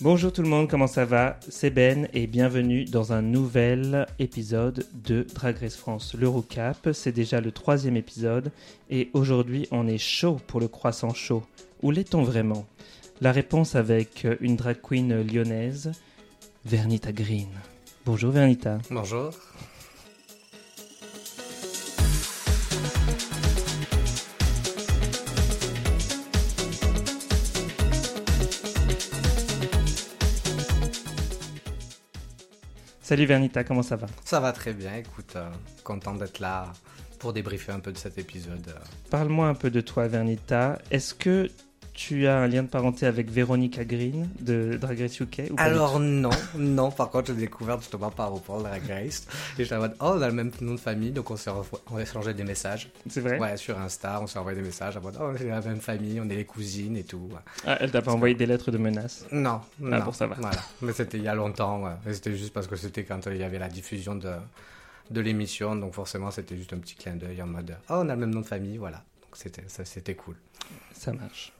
Bonjour tout le monde, comment ça va? C'est Ben et bienvenue dans un nouvel épisode de Drag Race France. L'Eurocap, c'est déjà le troisième épisode et aujourd'hui on est chaud pour le croissant chaud. Où l'est-on vraiment? La réponse avec une drag queen lyonnaise, Vernita Green. Bonjour Vernita. Bonjour. Salut Vernita, comment ça va? Ça va très bien, écoute, euh, content d'être là pour débriefer un peu de cet épisode. euh. Parle-moi un peu de toi Vernita. Est-ce que tu as un lien de parenté avec Veronica Green de Drag Race UK ou pas du Alors non, non, par contre j'ai découvert justement par rapport à la Grace. Et j'étais en mode, oh on a le même nom de famille, donc on s'est on échangé des messages. C'est vrai Ouais, sur Insta, on s'est envoyé des messages en mode, oh c'est la même famille, on est les cousines et tout. Ah, elle t'a pas envoyé des lettres de menace Non, non. pour ça va. Voilà, mais c'était il y a longtemps, ouais. Et c'était juste parce que c'était quand il y avait la diffusion de, de l'émission, donc forcément c'était juste un petit clin d'œil en mode, oh on a le même nom de famille, voilà. Donc c'était cool. Ça marche.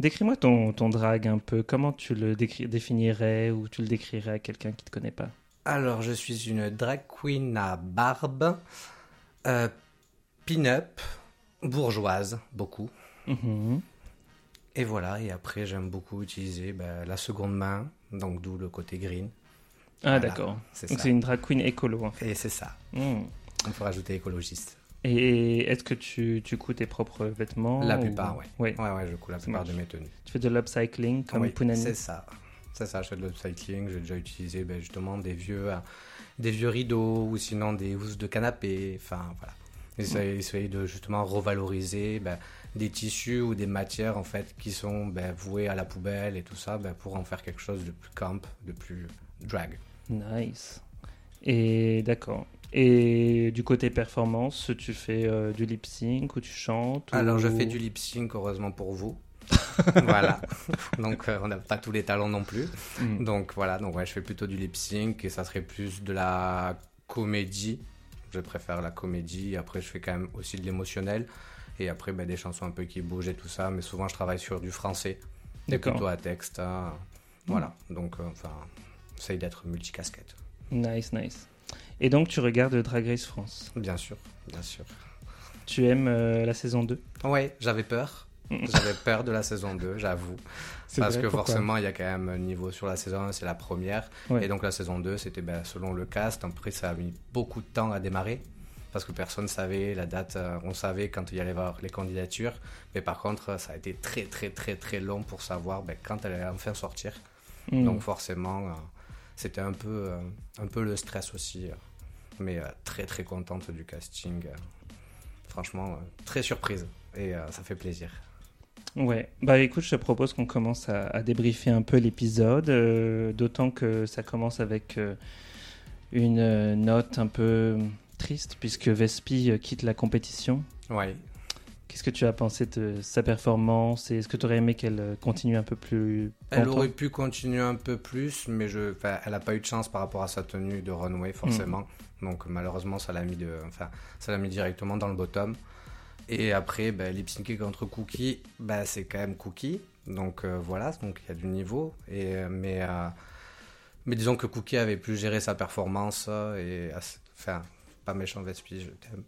Décris-moi ton, ton drag un peu. Comment tu le définirais ou tu le décrirais à quelqu'un qui te connaît pas? Alors, je suis une drag queen à barbe, euh, pin-up, bourgeoise, beaucoup. Mhm. Et voilà, et après, j'aime beaucoup utiliser ben, la seconde main, donc d'où le côté green. Ah Voilà, d'accord. C'est Donc c'est une drag queen écolo en fait. Et c'est ça. Mhm. On peut rajouter écologiste. Et est-ce que tu, tu couds tes propres vêtements La ou- plupart, ouais. Ouais. Ouais, ouais, je coule la plupart de mes tenues. Tu fais de l'upcycling comme Oui, Punani c'est ça. C'est ça, je fais de l'upcycling. J'ai déjà utilisé ben, justement des vieux, euh, des vieux rideaux ou sinon des housses de canapé. Enfin, voilà. Essayer, essayer de justement revaloriser ben, des tissus ou des matières en fait qui sont ben, vouées à la poubelle et tout ça ben, pour en faire quelque chose de plus camp, de plus drag. Nice. Et d'accord. Et du côté performance, tu fais euh, du lip sync ou tu chantes Alors ou- je fais du lip sync heureusement pour vous. voilà. Donc euh, on n'a pas tous les talents non plus. Mhm. Donc voilà, donc ouais, je fais plutôt du lip sync et ça serait plus de la comédie. Je préfère la comédie. Après, je fais quand même aussi de l'émotionnel. Et après, ben, des chansons un peu qui bougent et tout ça. Mais souvent, je travaille sur du français. D'accord. plutôt à texte. hein. Voilà. Donc, euh, enfin, j'essaye d'être multicasquette. Nice, nice. Et donc tu regardes Drag Race France. Bien sûr, bien sûr. Tu aimes euh, la saison 2 Ouais, j'avais peur. J'avais peur de la saison 2, j'avoue. Parce vrai, que forcément, il y a quand même un niveau sur la saison 1, c'est la première. Ouais. Et donc la saison 2, c'était ben, selon le cast. Après, ça a mis beaucoup de temps à démarrer. Parce que personne ne savait la date. euh, on savait quand il y allait y avoir les candidatures. Mais par contre, ça a été très, très, très, très long pour savoir ben, quand elle allait enfin sortir. Mhm. Donc forcément, euh, c'était un peu, un peu le stress aussi. Mais euh, très, très contente du casting. euh. franchement, euh, très surprise. Et ça fait plaisir. Ouais, bah écoute, je te propose qu'on commence à, à débriefer un peu l'épisode, euh, d'autant que ça commence avec euh, une euh, note un peu triste, puisque Vespi quitte la compétition. Ouais. Qu'est-ce que tu as pensé de sa performance et est-ce que tu aurais aimé qu'elle continue un peu plus Elle aurait pu continuer un peu plus, mais je, elle n'a pas eu de chance par rapport à sa tenue de runway, forcément. Donc malheureusement, ça l'a mis, de, enfin, ça l'a mis directement dans le bottom. Et après, ben, lip contre Cookie, ben, c'est quand même Cookie. Donc euh, voilà, donc il y a du niveau. Et, euh, mais, euh, mais disons que Cookie avait plus géré sa performance. Et, enfin, pas méchant Vespi, je t'aime.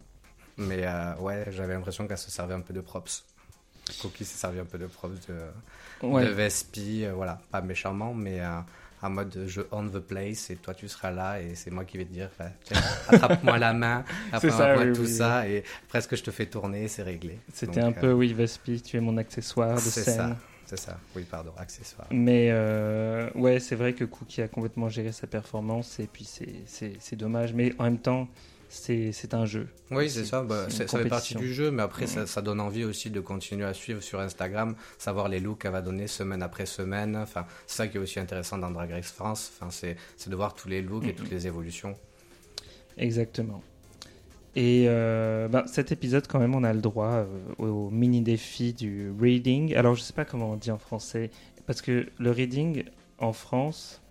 Mais euh, ouais, j'avais l'impression qu'elle se servait un peu de props. Cookie s'est servi un peu de props de, Ouais. de Vespi, voilà, pas méchamment, mais en mode je on the place et toi tu seras là et c'est moi qui vais te dire, tiens, attrape-moi la main, oui, tout oui, ça et presque je te fais tourner, c'est réglé. C'était un euh, peu, oui, Vespi, tu es mon accessoire de c'est scène. ça, c'est ça, oui, pardon, accessoire. Mais euh, ouais, c'est vrai que Cookie a complètement géré sa performance et puis c'est dommage. Mais en même temps, c'est un jeu. Oui, c'est ça, bah, ça fait partie du jeu, mais après Mhm. ça, ça donne envie aussi de continuer à suivre sur Instagram, savoir les looks qu'elle va donner semaine après semaine. Enfin, c'est ça qui est aussi intéressant dans Drag Race France, enfin, c'est de voir tous les looks et Mhm. toutes les évolutions. Exactement. Et euh, ben, cet épisode, quand même, on a le droit euh, au, mini défi du reading. Alors, je sais pas comment on dit en français, parce que le reading en France,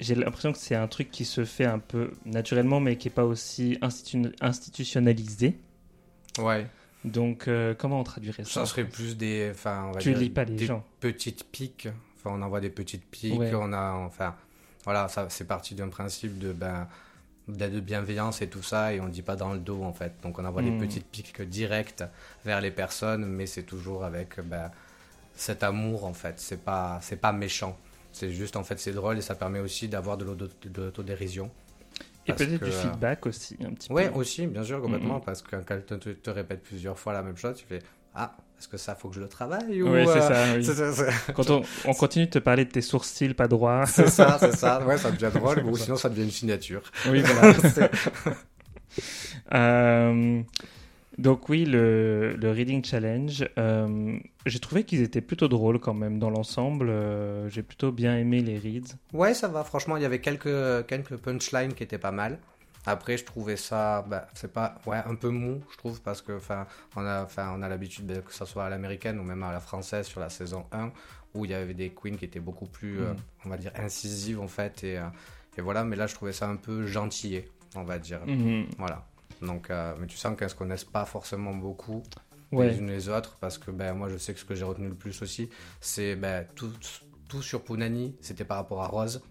j'ai l'impression que c'est un truc qui se fait un peu naturellement, mais qui est pas aussi institu- institutionnalisé. Ouais. Donc, euh, comment on traduirait ça Ça serait plus des, enfin, on va Tu dire lis pas les des gens. petites piques. Enfin, on envoie des petites piques, Ouais. on a, enfin, voilà, ça, c'est parti d'un principe de, ben, de bienveillance et tout ça, et on dit pas dans le dos, en fait. Donc, on envoie des petites piques directes vers les personnes, mais c'est toujours avec, ben, cet amour, en fait. C'est pas, c'est pas méchant. C'est juste, en fait, c'est drôle et ça permet aussi d'avoir de l'auto- de l'autodérision. Et peut-être que, du euh, feedback aussi, un petit Ouais, peu. aussi, bien sûr, complètement, parce que quand quelqu'un te, te répète plusieurs fois la même chose, tu fais Ah, est-ce que ça, faut que je le travaille ou, Oui, c'est euh, ça. oui. c'est ça, Quand on, on continue de te parler de tes sourcils pas droits. c'est ça, c'est ça. Ouais, ça devient drôle, ou sinon ça devient une signature. oui, voilà. Euh, donc oui, le, le Reading Challenge, euh, j'ai trouvé qu'ils étaient plutôt drôles quand même dans l'ensemble. euh, j'ai plutôt bien aimé les reads. ouais, ça va, franchement, il y avait quelques, quelques punchlines qui étaient pas mal. Après, je trouvais ça, bah, c'est pas, ouais, un peu mou, je trouve, parce que, enfin, on a, enfin, on a l'habitude, que ce soit à l'américaine ou même à la française sur la saison 1, où il y avait des queens qui étaient beaucoup plus, euh, Mm. on va dire, incisives en fait, et, et voilà, mais là, je trouvais ça un peu gentillé, on va dire. Mhm. Voilà. Donc, euh, mais tu sens qu'elles se connaissent pas forcément beaucoup Ouais. les unes les autres parce que ben, moi je sais que ce que j'ai retenu le plus aussi, c'est ben, tout, tout sur Punani, c'était par rapport à Rose.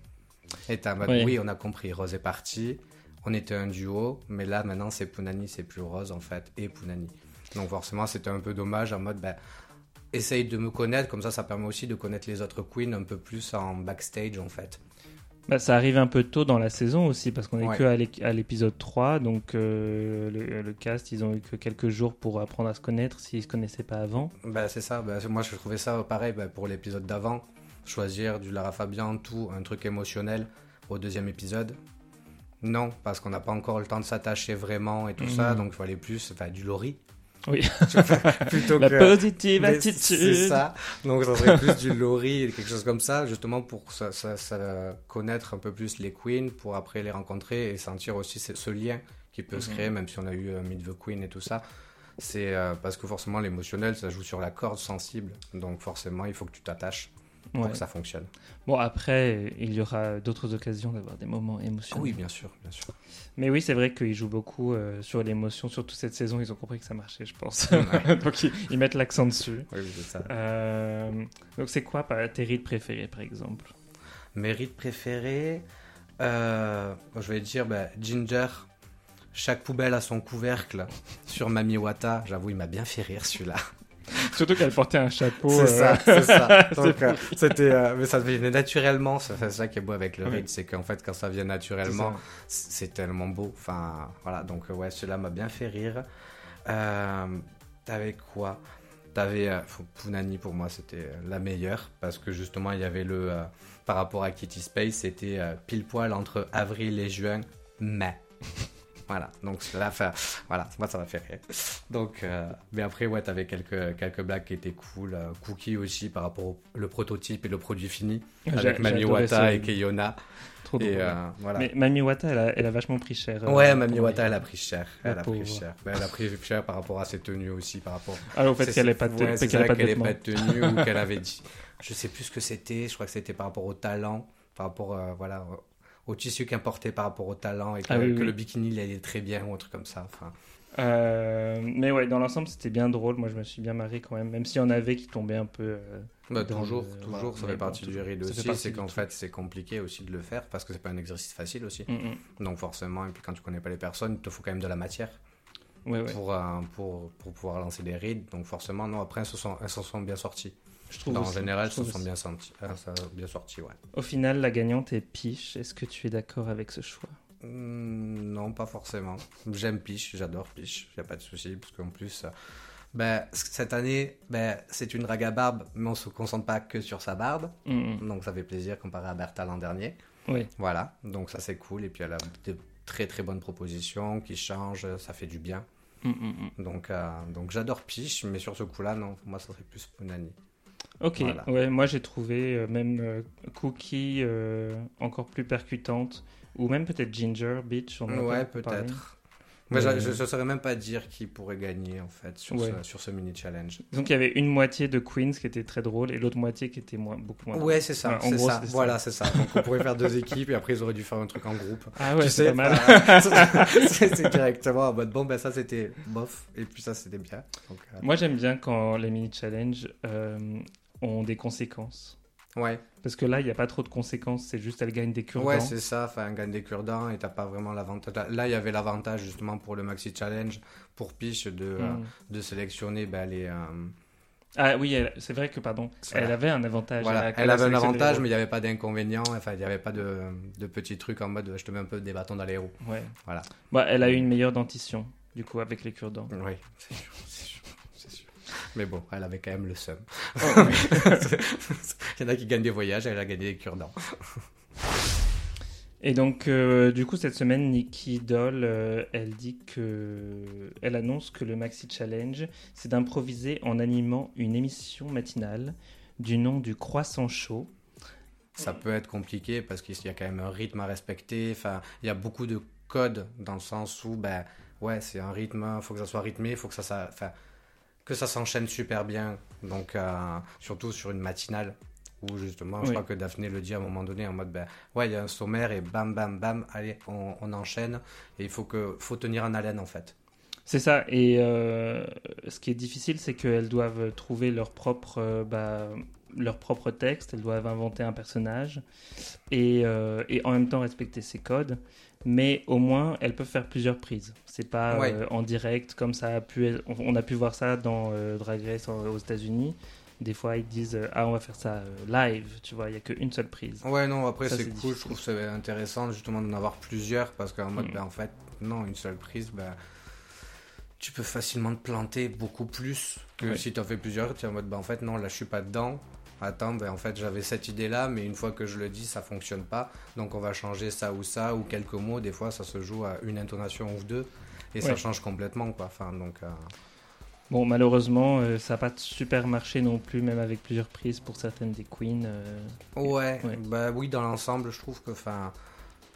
Et t'as en mode, Oui. on a compris, Rose est partie, on était un duo, mais là maintenant c'est Punani, c'est plus Rose en fait, et Punani. Donc forcément c'était un peu dommage en mode, ben, essaye de me connaître, comme ça ça permet aussi de connaître les autres queens un peu plus en backstage en fait. Bah, ça arrive un peu tôt dans la saison aussi parce qu'on est Ouais. que à l'é- à l'épisode 3. Donc euh, le, le cast, ils ont eu que quelques jours pour apprendre à se connaître s'ils se connaissaient pas avant. Ben, c'est ça, ben, moi je trouvais ça pareil ben, pour l'épisode d'avant. Choisir du Lara Fabian, tout, un truc émotionnel au deuxième épisode. Non, parce qu'on n'a pas encore le temps de s'attacher vraiment et tout Mhm. ça, donc il fallait plus enfin, du Lori. Oui. Plutôt La que. positive Mais attitude. C'est ça. Donc ça serait plus du Lori, quelque chose comme ça, justement pour ça, ça- ça- connaître un peu plus les queens, pour après les rencontrer et sentir aussi ce, ce lien qui peut se Mhm. créer, même si on a eu euh, Meet the Queen et tout ça. C'est euh, parce que forcément l'émotionnel, ça joue sur la corde sensible. Donc forcément, il faut que tu t'attaches pour Ouais. que ça fonctionne. Bon, après, il y aura d'autres occasions d'avoir des moments émotionnels. oui, bien sûr, bien sûr. Mais oui, c'est vrai qu'ils jouent beaucoup euh, sur l'émotion, surtout cette saison. Ils ont compris que ça marchait, je pense. Ouais. donc ils, ils mettent l'accent dessus. Oui, c'est ça. Euh, donc c'est quoi tes rides préférés, par exemple? Mérite préféré, euh, je vais dire bah, Ginger. Chaque poubelle a son couvercle sur Mami Wata. J'avoue, il m'a bien fait rire celui-là. Surtout qu'elle portait un chapeau. C'est euh, ça, c'est ça. c'est Donc, euh, c'était, euh, mais ça venait naturellement. C'est ça qui est beau avec le read, c'est qu'en fait, quand ça vient naturellement, ça. c'est tellement beau. Enfin, voilà. Donc, euh, ouais, celui-là m'a bien fait rire. Euh, T'avais quoi? T'avais euh, Punani pour moi, c'était euh, la meilleure parce que justement, il y avait le euh, par rapport à Kitty Space, c'était euh, pile poil entre avril et juin, mais. Voilà, donc là, voilà, moi ça m'a fait rire. Donc, euh, mais après, ouais, t'avais quelques, quelques blagues qui étaient cool. euh, Cookie aussi par rapport au le prototype et le produit fini J'ai- avec Mami Wata et Keyona. Trop drôle. Et euh, voilà. Mais Mami Wata, elle a, elle a vachement pris cher. euh, ouais, Mami Wata, elle a pris cher. La Elle a pris cher. Elle a pris cher par rapport à ses tenues aussi, par rapport. Alors, au fait qu'elle n'ait pas de, ouais, c'est qu'elle ait ça, pas de pas tenue ou qu'elle avait dit. Je sais plus ce que c'était. Je crois que c'était par rapport au talent, par rapport, voilà, au- tissu qu'elle portait par rapport au talent et que, Ah oui, que oui. le bikini il allait très bien ou un truc comme ça. Enfin, Euh, mais ouais, dans l'ensemble, c'était bien drôle. Moi, je me suis bien marré quand même, même s'il y en avait qui tombaient un peu. euh, bah, toujours, le- toujours, voilà, ça fait bon, partie du ride aussi. C'est qu'en fait, c'est compliqué aussi de le faire parce que c'est pas un exercice facile aussi. mm, mm. Donc forcément, et puis quand tu connais pas les personnes, il te faut quand même de la matière Ouais, ouais. pour, euh, pour, pour pouvoir lancer des rides. Donc forcément, non, après, elles se sont, elles sont bien sorties. Je trouve en aussi, général, je elles se trouve sont aussi. bien, sont bien sorties, ouais. Au final, la gagnante est Piche. Est-ce que tu es d'accord avec ce choix? Hmm, non, pas forcément. J'aime Piche, j'adore Piche, y a pas de souci, parce qu'en plus, euh, ben, cette année, ben, c'est une drague à barbe, mais on se concentre pas que sur sa barbe, donc ça fait plaisir comparé à Bertha l'an dernier. Oui. Voilà, donc ça c'est cool, et puis elle a de très très bonnes propositions qui changent, ça fait du bien. Donc, euh, donc j'adore Piche, mais sur ce coup-là, non, pour moi ça serait plus Punani. Ok, Voilà. ouais, moi j'ai trouvé euh, même euh, Cookie euh, encore plus percutante, ou même peut-être Ginger Beach. on Ouais, peut-être. Mais Mais- je ne saurais même pas dire qui pourrait gagner en fait sur, Ouais. ce, sur ce mini challenge. Donc il y avait une moitié de Queens qui était très drôle et l'autre moitié qui était moins, beaucoup moins. drôle. Ouais, c'est ça, en gros, ça. Voilà, c'est ça. Donc on pourrait faire deux équipes et après ils auraient dû faire un truc en groupe. Ah ouais, c'est pas mal. c'est c'est directement en mode bon, ben ça c'était bof et puis ça c'était bien. Donc, euh, Moi j'aime bien quand les mini challenges euh, ont des conséquences. Ouais. Parce que là, il n'y a pas trop de conséquences, c'est juste elle gagne des cure-dents. Ouais, c'est ça, enfin, elle gagne des cure-dents et t'as pas vraiment l'avantage. Là, il y avait l'avantage justement pour le Maxi Challenge, pour Piche, de, euh, Mm. de sélectionner bah, les. euh, Ah oui, c'est vrai que, pardon, Voilà. elle avait un avantage. Voilà, elle avait un avantage, mais il n'y avait pas d'inconvénient, enfin, il n'y avait pas de, de petits trucs en mode je te mets un peu des bâtons dans les roues. Ouais. Voilà. Bah, elle a eu une meilleure dentition, du coup, avec les cure-dents. Oui, c'est sûr, Mais bon, elle avait quand même le seum. Oh, il y en a qui gagnent des voyages, elle a gagné des cure-dents. Et donc, euh, du coup, cette semaine, Nikki Doll, euh, elle dit que. Elle annonce que le Maxi Challenge, c'est d'improviser en animant une émission matinale du nom du Croissant Chaud. Ça peut être compliqué parce qu'il y a quand même un rythme à respecter. Enfin, il y a beaucoup de codes dans le sens où, ben, ouais, c'est un rythme, il faut que ça soit rythmé, il faut que ça, ça, enfin, que ça s'enchaîne super bien. Donc, euh, surtout sur une matinale où justement, je crois que Daphné le dit à un moment donné en mode, ben, ouais, il y a un sommaire et bam, bam, bam, allez, on, on enchaîne. Et il faut que, faut tenir en haleine en fait. C'est ça. Et euh, ce qui est difficile, c'est qu'elles doivent trouver leur propre, euh, bah, leur propre texte. Elles doivent inventer un personnage et, et en même temps respecter ses codes. Mais au moins, elles peuvent faire plusieurs prises. C'est pas Ouais. euh, en direct comme ça a pu. être- on, a pu voir ça dans euh, Drag Race aux États-Unis. Des fois, ils disent euh, ah on va faire ça live. Tu vois, il y a qu'une seule prise. Ouais, non, après c'est cool, je trouve c'est intéressant justement d'en avoir plusieurs parce qu'en mode, Mm. ben, en fait, non, une seule prise, ben, tu peux facilement te planter beaucoup plus que Ouais. si tu en fais plusieurs, tu es en mode, ben, en fait, non, là je suis pas dedans. Attends, ben, en fait, j'avais cette idée-là, mais une fois que je le dis, ça fonctionne pas. Donc on va changer ça ou ça, ou quelques mots. Des fois, ça se joue à une intonation ou deux, et ça change complètement, quoi. Enfin, donc, euh, Bon, malheureusement, euh, ça n'a pas super marché non plus, même avec plusieurs prises pour certaines des queens. euh, Ouais, Ouais. bah oui, dans l'ensemble, je trouve que, enfin,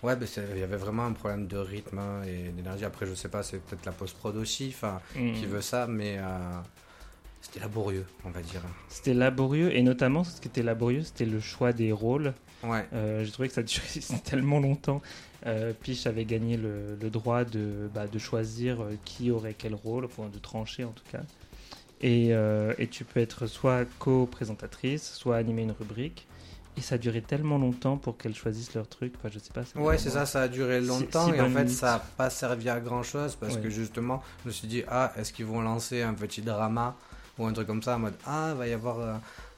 ouais, bah, il y avait vraiment un problème de rythme hein, et d'énergie. Après, je sais pas, c'est peut-être la post-prod aussi, enfin, qui veut ça, mais euh, c'était laborieux, on va dire. C'était laborieux, et notamment ce qui était laborieux, c'était le choix des rôles. Ouais, Euh, J'ai trouvé que ça durait tellement longtemps. Euh, Piche avait gagné le, le droit de, bah, de choisir euh, qui aurait quel rôle, enfin de trancher en tout cas. Et, euh, et tu peux être soit co-présentatrice, soit animer une rubrique. Et ça a duré tellement longtemps pour qu'elles choisissent leur truc. Enfin, je sais pas. ouais, c'est ça, ça a duré longtemps et en fait, minutes. ça n'a pas servi à grand chose parce Ouais. que justement, je me suis dit, ah, est-ce qu'ils vont lancer un petit drama ou un truc comme ça en mode, ah, va y avoir. euh,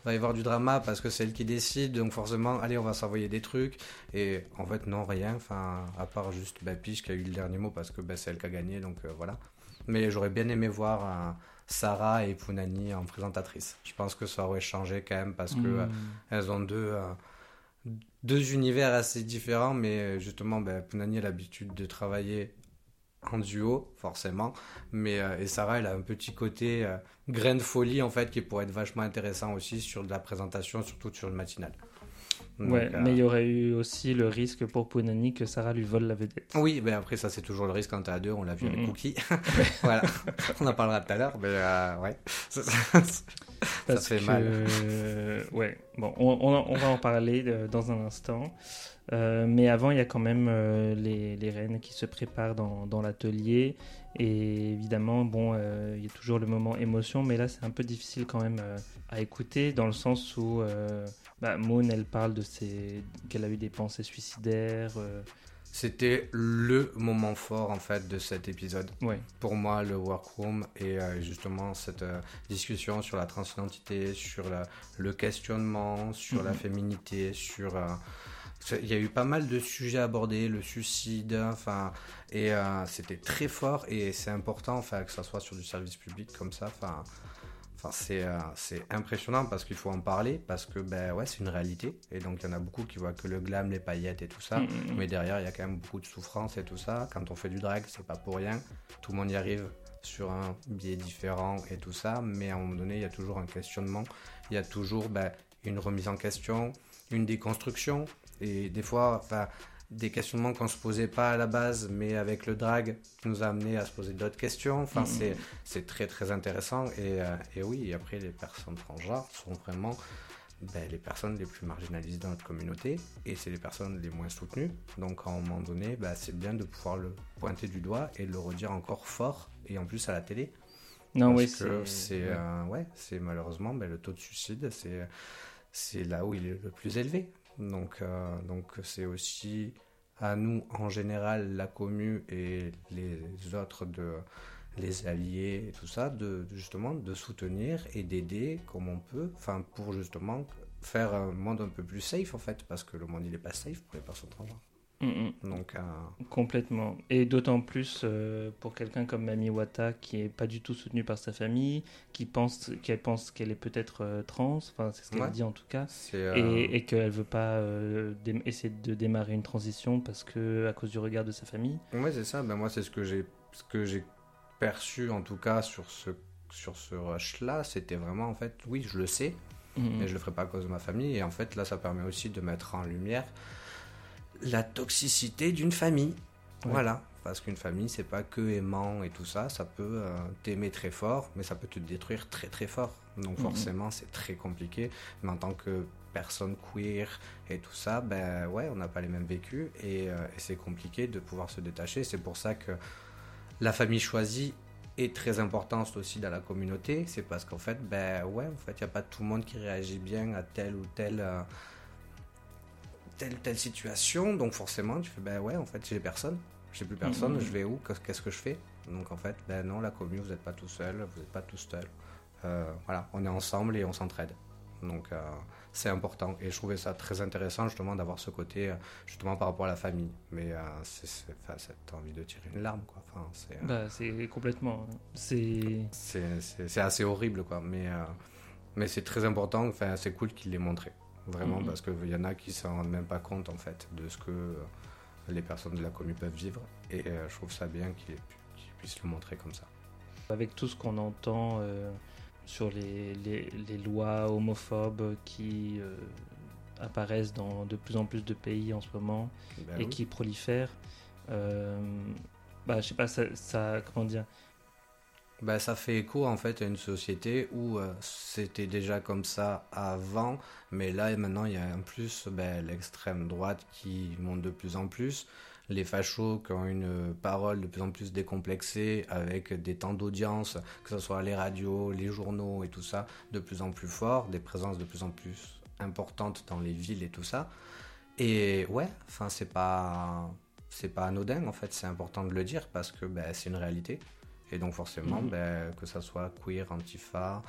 va y avoir du drama parce que c'est elle qui décide donc forcément allez on va s'envoyer des trucs et en fait non rien enfin à part juste bah, Piche qui a eu le dernier mot parce que bah, c'est elle qui a gagné donc euh, voilà mais j'aurais bien aimé voir euh, Sarah et Punani en présentatrice je pense que ça aurait changé quand même parce que euh, Mm. elles ont deux deux univers assez différents mais justement bah, Punani a l'habitude de travailler en duo forcément. Mais euh, et Sarah elle a un petit côté euh, grain de folie en fait qui pourrait être vachement intéressant aussi sur de la présentation surtout sur une matinale Donc, Ouais, euh, mais il y aurait eu aussi le risque pour Punani que Sarah lui vole la vedette. oui, mais après, ça, c'est toujours le risque quand t'es à deux. On l'a vu avec. Cookie. voilà. On en parlera tout à l'heure, mais euh, ouais. Ça, Parce fait que, mal. euh, ouais, bon, on, on- on va en parler dans un instant. Euh, mais avant, il y a quand même euh, les, les reines qui se préparent dans, dans l'atelier. Et évidemment, bon, euh, il y a toujours le moment émotion, mais là, c'est un peu difficile quand même à écouter, dans le sens où bah, Moon, elle parle de ses... qu'elle a eu des pensées suicidaires. euh, C'était le moment fort, en fait, de cet épisode. ouais. Pour moi, le workroom et euh, justement cette euh, discussion sur la transidentité, sur la- le questionnement, sur la Mhm. féminité, sur. il y a eu pas mal de sujets abordés, le suicide, enfin, et euh, c'était très fort et c'est important, enfin, que ça soit sur du service public comme ça, enfin, enfin, c'est euh, c'est impressionnant parce qu'il faut en parler parce que ben ouais, c'est une réalité et donc il y en a beaucoup qui voient que le glam, les paillettes et tout ça, Mm, mm, mm. mais derrière, il y a quand même beaucoup de souffrance et tout ça. Quand on fait du drag, c'est pas pour rien. Tout le monde y arrive sur un biais différent et tout ça. Mais à un moment donné, il y a toujours un questionnement. Il y a toujours ben, une remise en question, une déconstruction. Et des fois, enfin, des questionnements qu'on se posait pas à la base, mais avec le drag, nous a amené à se poser d'autres questions. Enfin, Mhm. c'est, très très intéressant. Et, euh, et oui, après, les personnes transgenres sont vraiment ben, les personnes les plus marginalisées dans notre communauté et c'est les personnes les moins soutenues. Donc à un moment donné, ben, c'est bien de pouvoir le pointer du doigt et le redire encore fort et en plus à la télé. Non, parce oui, que c'est. ouais. euh, ouais, c'est malheureusement ben, le taux de suicide, c'est c'est là où il est le plus élevé. Donc, euh, donc c'est aussi à nous, en général, la commu et les autres, de, les alliés et tout ça, de, justement de soutenir et d'aider comme on peut, enfin pour justement faire un monde un peu plus safe en fait, parce que le monde il est pas safe pour les personnes transgenres. Mm, mm. Donc, euh, Complètement. Et d'autant plus euh, pour quelqu'un comme Mami Wata qui est pas du tout soutenu par sa famille, qui pense qu'elle pense qu'elle est peut-être euh, trans, enfin c'est ce qu'elle Ouais. dit en tout cas, et, et qu'elle veut pas essayer de démarrer une transition parce que à cause du regard de sa famille. Ouais, c'est ça. Ben, moi, c'est ce que j'ai ce que j'ai perçu, en tout cas, sur ce, sur ce rush-là. C'était vraiment, en fait, oui, je le sais, Mm, mais je le ferai pas à cause de ma famille. Et en fait, là, ça permet aussi de mettre en lumière la toxicité d'une famille. Ouais. Voilà. Parce qu'une famille, c'est pas que aimant et tout ça. Ça peut euh, t'aimer très fort, mais ça peut te détruire très très fort. Donc Mhm. forcément, c'est très compliqué. Mais en tant que personne queer et tout ça, ben ouais, on n'a pas les mêmes vécus et, euh, et c'est compliqué de pouvoir se détacher. C'est pour ça que la famille choisie est très importante aussi dans la communauté. C'est parce qu'en fait, ben ouais, en fait, il n'y a pas tout le monde qui réagit bien à telle ou telle euh, telle telle situation. Donc forcément, tu fais ben ouais, en fait, j'ai personne, j'ai plus personne. Mhm. Je vais où? Qu'est-ce que je fais? Donc en fait, ben non, la commune, vous n'êtes pas tout seul, vous n'êtes pas tout seul. Euh, voilà, on est ensemble et on s'entraide. Donc euh, c'est important et je trouvais ça très intéressant justement d'avoir ce côté euh, justement par rapport à la famille. Mais euh, c'est, enfin, t'as envie de tirer une larme quoi. Enfin, c'est, Bah, c'est complètement. C'est. c'est, assez horrible quoi. Mais, mais c'est très important. Enfin, c'est cool qu'il l'ait montré vraiment parce qu'il y en a qui s'en rendent même pas compte en fait de ce que euh, les personnes de la commune peuvent vivre et euh, je trouve ça bien qu'il, ait pu- qu'il puisse le montrer comme ça. Avec tout ce qu'on entend euh, sur les, les, les lois homophobes qui euh, apparaissent dans de plus en plus de pays en ce moment Ben et oui. qui prolifèrent, euh, bah, je sais pas, ça, ça- comment dire, Bah, ça fait écho en fait à une société où euh, c'était déjà comme ça avant, mais là et maintenant il y a en plus ben, l'extrême droite qui monte de plus en plus, les fachos qui ont une parole de plus en plus décomplexée avec des temps d'audience, que ce soit les radios, les journaux et tout ça, de plus en plus fort, des présences de plus en plus importantes dans les villes et tout ça. Et ouais, enfin c'est pas pas anodin en fait, c'est important de le dire parce que ben, c'est une réalité. Et donc forcément, Mhm. ben, que ça soit queer, antifa,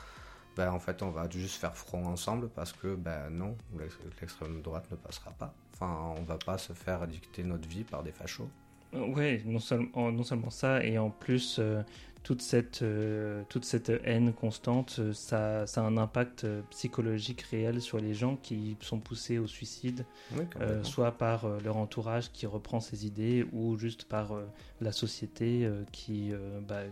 ben, en fait on va juste faire front ensemble parce que ben non, l'ex- l'extrême droite ne passera pas. Enfin, on va pas se faire dicter notre vie par des fachos. Ouais, non seulement, non seulement ça, et en plus, euh, toute, cette, euh, toute cette haine constante, euh, ça, ça a un impact euh, psychologique réel sur les gens qui sont poussés au suicide, Oui, euh, soit par euh, leur entourage qui reprend ces idées, ou juste par la société qui, bah,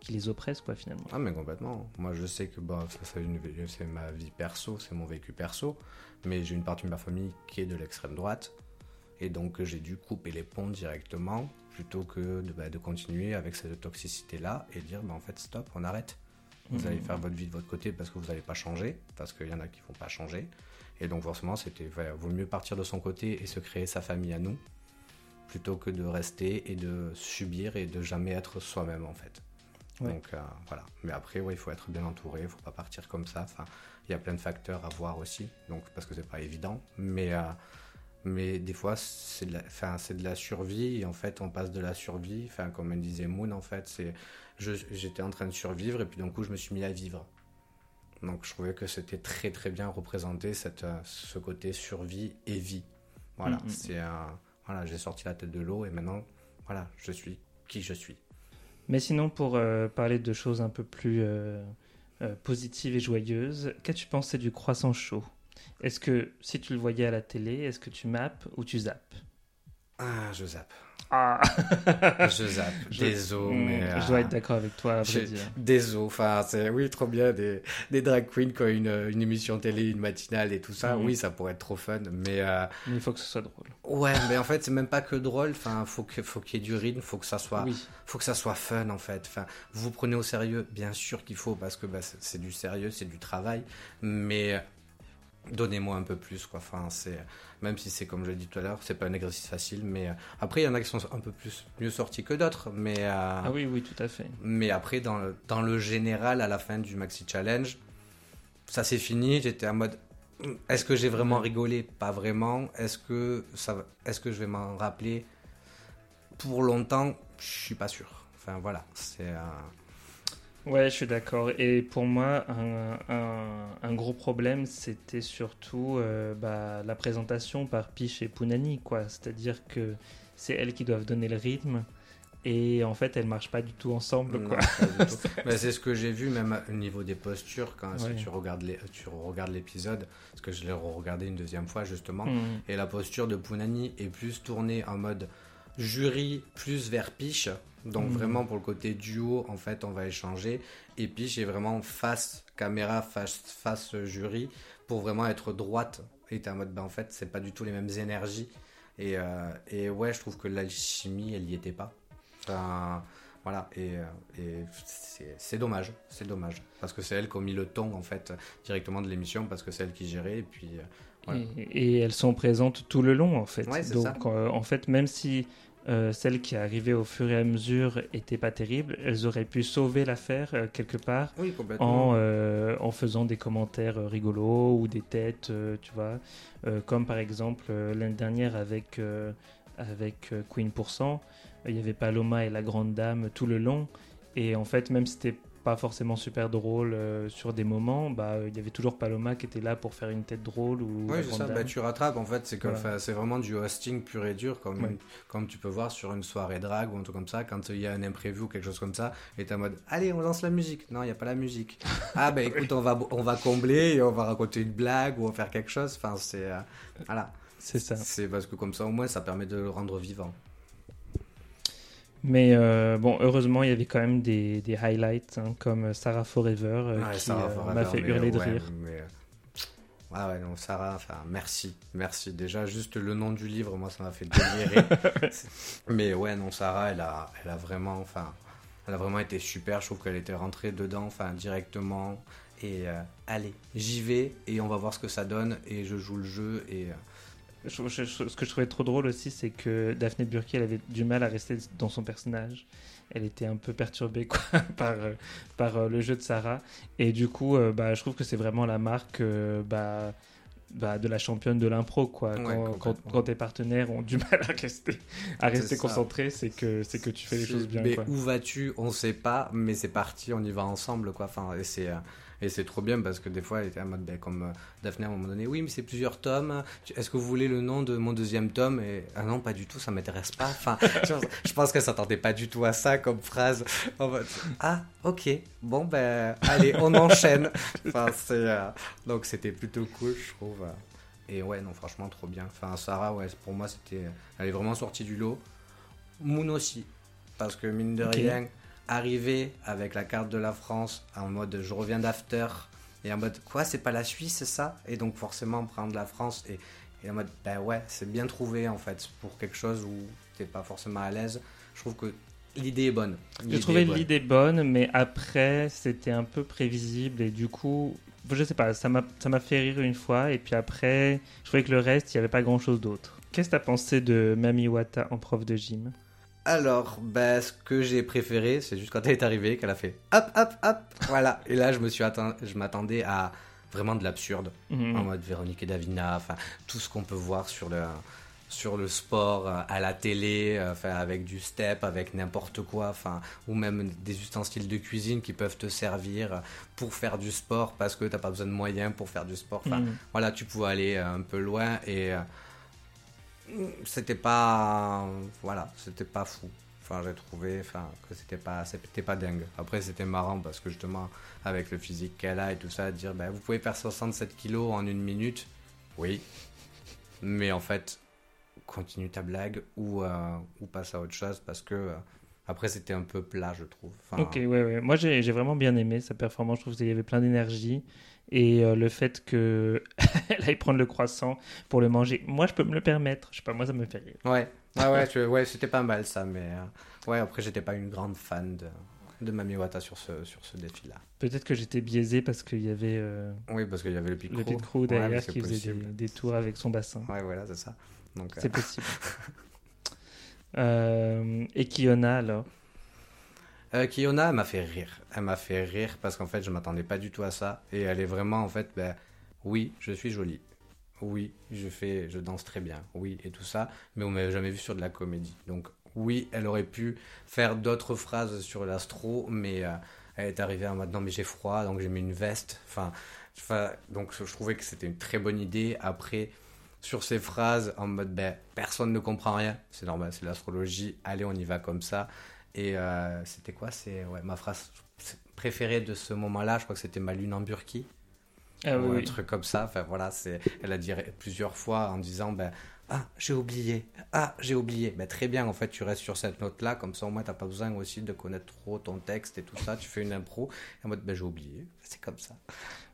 qui les oppresse, quoi, finalement. Ah mais complètement. Moi je sais que une- c'est ma vie perso, c'est mon vécu perso, mais j'ai une partie de ma famille qui est de l'extrême droite, et donc j'ai dû couper les ponts directement plutôt que de, bah, de continuer avec cette toxicité-là et dire bah, en fait stop, on arrête. Vous Mhm. allez faire votre vie de votre côté parce que vous n'allez pas changer, parce qu'il y en a qui vont pas changer. Et donc forcément, c'était vaut mieux partir de son côté et se créer sa famille à nous, plutôt que de rester et de subir et de jamais être soi-même en fait. Ouais. Donc euh, voilà. Mais après, ouais, il faut être bien entouré, il faut pas partir comme ça. Enfin, il y a plein de facteurs à voir aussi, donc parce que c'est pas évident. Mais euh, mais des fois, c'est de, la, enfin, c'est de la survie et en fait, on passe de la survie. Enfin, comme elle disait Moon, en fait, c'est j'étais en train de survivre et puis d'un coup, je me suis mis à vivre. Donc, je trouvais que c'était très très bien représenté cette, euh, ce côté survie et vie. Voilà, Mhm. c'est euh, voilà, j'ai sorti la tête de l'eau et maintenant, voilà, je suis qui je suis. Mais sinon, pour euh, parler de choses un peu plus euh, euh, positives et joyeuses, qu'as-tu pensé du croissant chaud? Est-ce que si tu le voyais à la télé, est-ce que tu mappes ou tu zappes Ah, je zappe. Ah Je zappe. Désolé, Hmm, mais. Je dois euh, être d'accord avec toi, à vrai j'ai- dire. Désolé, enfin, c'est oui, trop bien des, des drag queens ont une, une émission télé, une matinale et tout ça. Mhm. Oui, ça pourrait être trop fun, mais euh, Mais il faut que ce soit drôle. ouais, mais en fait, c'est même pas que drôle. Enfin, faut que faut qu'il y ait du rythme, faut que ça soit, Oui. faut que ça soit fun en fait. Enfin, vous vous prenez au sérieux, bien sûr qu'il faut parce que bah, c'est du sérieux, c'est du travail, mais donnez-moi un peu plus quoi. Enfin, c'est même si c'est comme je l'ai dit tout à l'heure, c'est pas un exercice facile, mais euh, après il y en a qui sont un peu plus mieux sortis que d'autres, mais euh, Ah oui, oui, tout à fait. mais après, dans le, dans le général, à la fin du Maxi Challenge, ça s'est fini. J'étais en mode, Est-ce que j'ai vraiment rigolé? Pas vraiment. Est-ce que, ça, est que je vais m'en rappeler? Pour longtemps Je suis pas sûr. Enfin voilà, c'est. Ouais, je suis d'accord. Et pour moi, un, gros problème, c'était surtout euh, bah, la présentation par Piche et Punani, quoi. C'est-à-dire que c'est elles qui doivent donner le rythme. Et en fait, elles marchent pas du tout ensemble. Quoi. c'est ce que j'ai vu même au niveau des postures quand tu regardes les, tu regardes l'épisode, parce que je l'ai regardé une deuxième fois justement. Mm. Et la posture de Punani est plus tournée en mode jury plus vers Piche. Donc mm. vraiment pour le côté duo, en fait, on va échanger. Et Piche est vraiment face caméra, face, face jury, pour vraiment être droite. Et en mode, ben, en fait, c'est pas du tout les mêmes énergies. Et, euh, et ouais, je trouve que l'alchimie, elle y était pas. Enfin, voilà, et, et c'est dommage, c'est dommage. Parce que c'est elle qui a mis le ton, en fait, directement de l'émission, parce que c'est elle qui gérait, et puis... Euh, et, elles sont présentes tout le long, en fait. Donc, euh, en fait, même si euh, celle qui arrivée au fur et à mesure était pas terrible, elles auraient pu sauver l'affaire quelque part en, en, faisant des commentaires rigolos ou des têtes, tu vois. comme par exemple l'année dernière avec, avec Queen Pourcent il y avait Paloma et la grande dame tout le long. Et en fait, même si c'était pas forcément super drôle euh, sur des moments, bah il y avait toujours Paloma qui était là pour faire une tête drôle ou. Oui, c'est ça. Bah, tu rattrapes en fait. C'est comme, c'est vraiment du hosting pur et dur, comme comme tu peux voir sur une soirée drague ou un truc comme ça. Quand il y a un imprévu ou quelque chose comme ça, et t'es en mode, allez, on lance la musique. Non, il y a pas la musique. ah bah écoute, on va on va combler, et on va raconter une blague ou on va faire quelque chose. Enfin, c'est euh, voilà. C'est ça. C'est parce que comme ça au moins ça permet de le rendre vivant. Mais euh, bon, heureusement, il y avait quand même des, des highlights, hein, comme Sarah Forever, euh, qui euh, m'a fait hurler de rire. Mais... Ah ouais, non, Sarah, enfin, merci, merci. Déjà, juste le nom du livre, moi, ça m'a fait délirer. mais ouais, non, Sarah, elle a, elle a vraiment, enfin, elle a vraiment été super. Je trouve qu'elle était rentrée dedans, enfin, directement. Et allez, j'y vais et on va voir ce que ça donne. Et je joue le jeu et ce que je trouvais trop drôle aussi, c'est que Daphné Burki, elle avait du mal à rester dans son personnage. Elle était un peu perturbée quoi, par, euh, par euh, le jeu de Sarah. Et du coup, euh, bah, je trouve que c'est vraiment la marque bah, bah, de la championne de l'impro. Quoi. quand, tes partenaires ont du mal à rester, à rester concentrés, c'est que, que tu fais les choses bien. Mais où vas-tu? On ne sait pas, mais c'est parti, on y va ensemble. Quoi. Enfin, c'est et c'est trop bien parce que des fois, elle était en mode, ben, comme euh, Daphné à un moment donné, oui, mais c'est plusieurs tomes. Est-ce que vous voulez le nom de mon deuxième tome? Et ah non, pas du tout, ça m'intéresse pas. Enfin, je pense qu'elle s'attendait pas du tout à ça comme phrase. En mode, ah, ok, bon, ben, allez, on enchaîne. Enfin, euh, donc c'était plutôt cool, je trouve. Et ouais, non, franchement, trop bien. Enfin, Sarah, ouais, pour moi, c'était, elle est vraiment sortie du lot. Moon aussi, parce que mine de rien arriver avec la carte de la France en mode je reviens d'after et en mode quoi c'est pas la Suisse ça? Et donc forcément prendre la France et, et en mode ben ouais c'est bien trouvé en fait pour quelque chose où t'es pas forcément à l'aise. Je trouve que l'idée est bonne. Je trouvais l'idée bonne. mais après c'était un peu prévisible et du coup je sais pas ça m'a ça m'a fait rire une fois et puis après je trouvais que le reste il y avait pas grand chose d'autre. Qu'est-ce que t'as pensé de Mami Wata en prof de gym? Alors, bah, ce que j'ai préféré, c'est juste quand elle est arrivée, qu'elle a fait hop, hop, hop, voilà. Et là, je me suis je m'attendais à vraiment de l'absurde, mhm. en mode Véronique et Davina, enfin, tout ce qu'on peut voir sur le, sur le sport, euh, à la télé, euh, enfin, avec du step, avec n'importe quoi, enfin, ou même des ustensiles de cuisine qui peuvent te servir pour faire du sport parce que t'as pas besoin de moyens pour faire du sport. Enfin, mhm. voilà, tu pouvais aller un peu loin et c'était pas voilà c'était pas fou enfin j'ai trouvé enfin que c'était pas c'était pas dingue après c'était marrant parce que justement avec le physique qu'elle a et tout ça dire ben, vous pouvez faire 67 kilos en une minute oui mais en fait continue ta blague ou euh, ou passe à autre chose parce que euh, après, c'était un peu plat, je trouve. ok, ouais, ouais. Moi, j'ai vraiment bien aimé sa performance. Je trouve qu'il y avait plein d'énergie et euh, le fait qu'elle aille prendre le croissant pour le manger. Moi, je peux me le permettre. Je sais pas, moi, ça me fait rire. Ouais, ah ouais, ouais c'était pas mal ça, mais euh, ouais, après, j'étais pas une grande fan de, de Mami Wata sur ce, sur ce défi-là. Peut-être que j'étais biaisé parce qu'il y avait. Euh, oui, parce qu'il y avait le pit crew, derrière qui faisait des, tours avec son bassin. Ouais, voilà, c'est ça. C'est possible. et Kiona alors? Euh, Kiona, m'a fait rire. Elle m'a fait rire parce qu'en fait, je m'attendais pas du tout à ça. Et elle est vraiment, en fait, ben, oui, je suis jolie. Oui, je fais, je danse très bien. Oui, et tout ça. Mais on m'avait jamais vu sur de la comédie. Donc oui, elle aurait pu faire d'autres phrases sur l'astro, mais euh, elle est arrivée en mode non mais j'ai froid, donc j'ai mis une veste. Enfin, donc je trouvais que c'était une très bonne idée. Après, sur ces phrases en mode ben, personne ne comprend rien, c'est normal, c'est l'astrologie. Allez, on y va comme ça. Et euh, c'était quoi? C'est ouais, ma phrase préférée de ce moment-là. Je crois que c'était ma lune en Burki. Ah ou oui, un oui. truc comme ça. Enfin voilà, c'est. Elle a dit plusieurs fois en disant ben ah j'ai oublié, ah j'ai oublié. Ben très bien en fait tu restes sur cette note là comme ça au moins t'as pas besoin aussi de connaître trop ton texte et tout ça. Tu fais une impro et en mode ben j'ai oublié. C'est comme ça.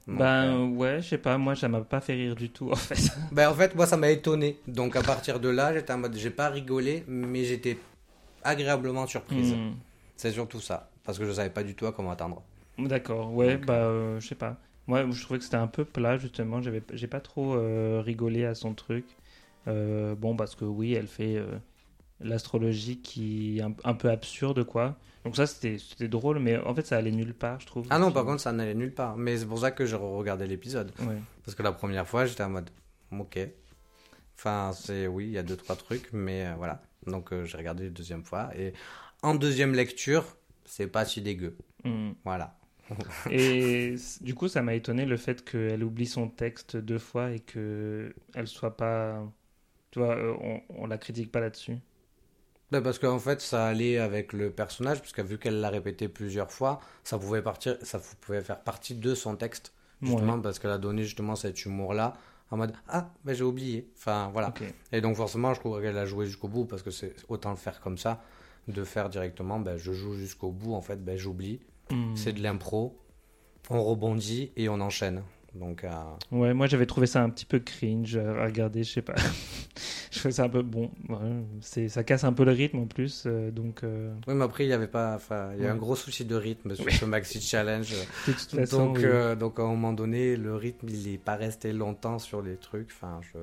Donc, Ben euh, ouais, je sais pas, moi ça m'a pas fait rire du tout en fait. ben en fait moi ça m'a étonné. Donc à partir de là j'étais en mode j'ai pas rigolé mais j'étais agréablement surprise. Hmm. C'est surtout ça parce que je savais pas du tout à comment attendre. D'accord, ouais, Donc, bah euh, je sais pas. Moi je trouvais que c'était un peu plat justement, j'avais j'ai pas trop euh, rigolé à son truc. Euh, bon parce que oui, elle fait euh, l'astrologie qui est un, un peu absurde quoi. Donc ça c'était c'était drôle mais en fait ça allait nulle part, je trouve. Ah non par contre ça n'allait nulle part. Mais c'est pour ça que j'ai regardé l'épisode. Ouais. Parce que la première fois, j'étais en mode, ok. Enfin, c'est oui, il y a deux, trois trucs, mais euh, voilà. Donc, euh, j'ai regardé la deuxième fois. Et en deuxième lecture, c'est pas si dégueu. Hmm. Voilà. Et du coup, ça m'a étonné le fait qu'elle oublie son texte deux fois et que elle soit pas. Tu vois, euh, on, on la critique pas là-dessus. Ben, parce qu'en fait, ça allait avec le personnage, puisque vu qu'elle l'a répété plusieurs fois, ça pouvait, partir, ça pouvait faire partie de son texte. Justement, Ouais. parce qu'elle a donné justement cet humour-là, en mode, ah, ben j'ai oublié. Enfin, voilà. Et donc forcément, je trouve qu'elle a joué jusqu'au bout parce que c'est autant le faire comme ça, de faire directement, ben, je joue jusqu'au bout, en fait, ben, j'oublie. Hmm. C'est de l'impro, on rebondit et on enchaîne. Donc, euh, Ouais, moi j'avais trouvé ça un petit peu cringe à regarder, je sais pas. je trouvais ça un peu bon. ouais, c'est, ça casse un peu le rythme en plus, euh, donc euh, oui, mais après, il y avait pas, enfin, il y a Ouais. un gros souci de rythme sur ce maxi challenge. de toute façon. donc, oui. euh, donc, à un moment donné, le rythme, il est pas resté longtemps sur les trucs. Enfin, je...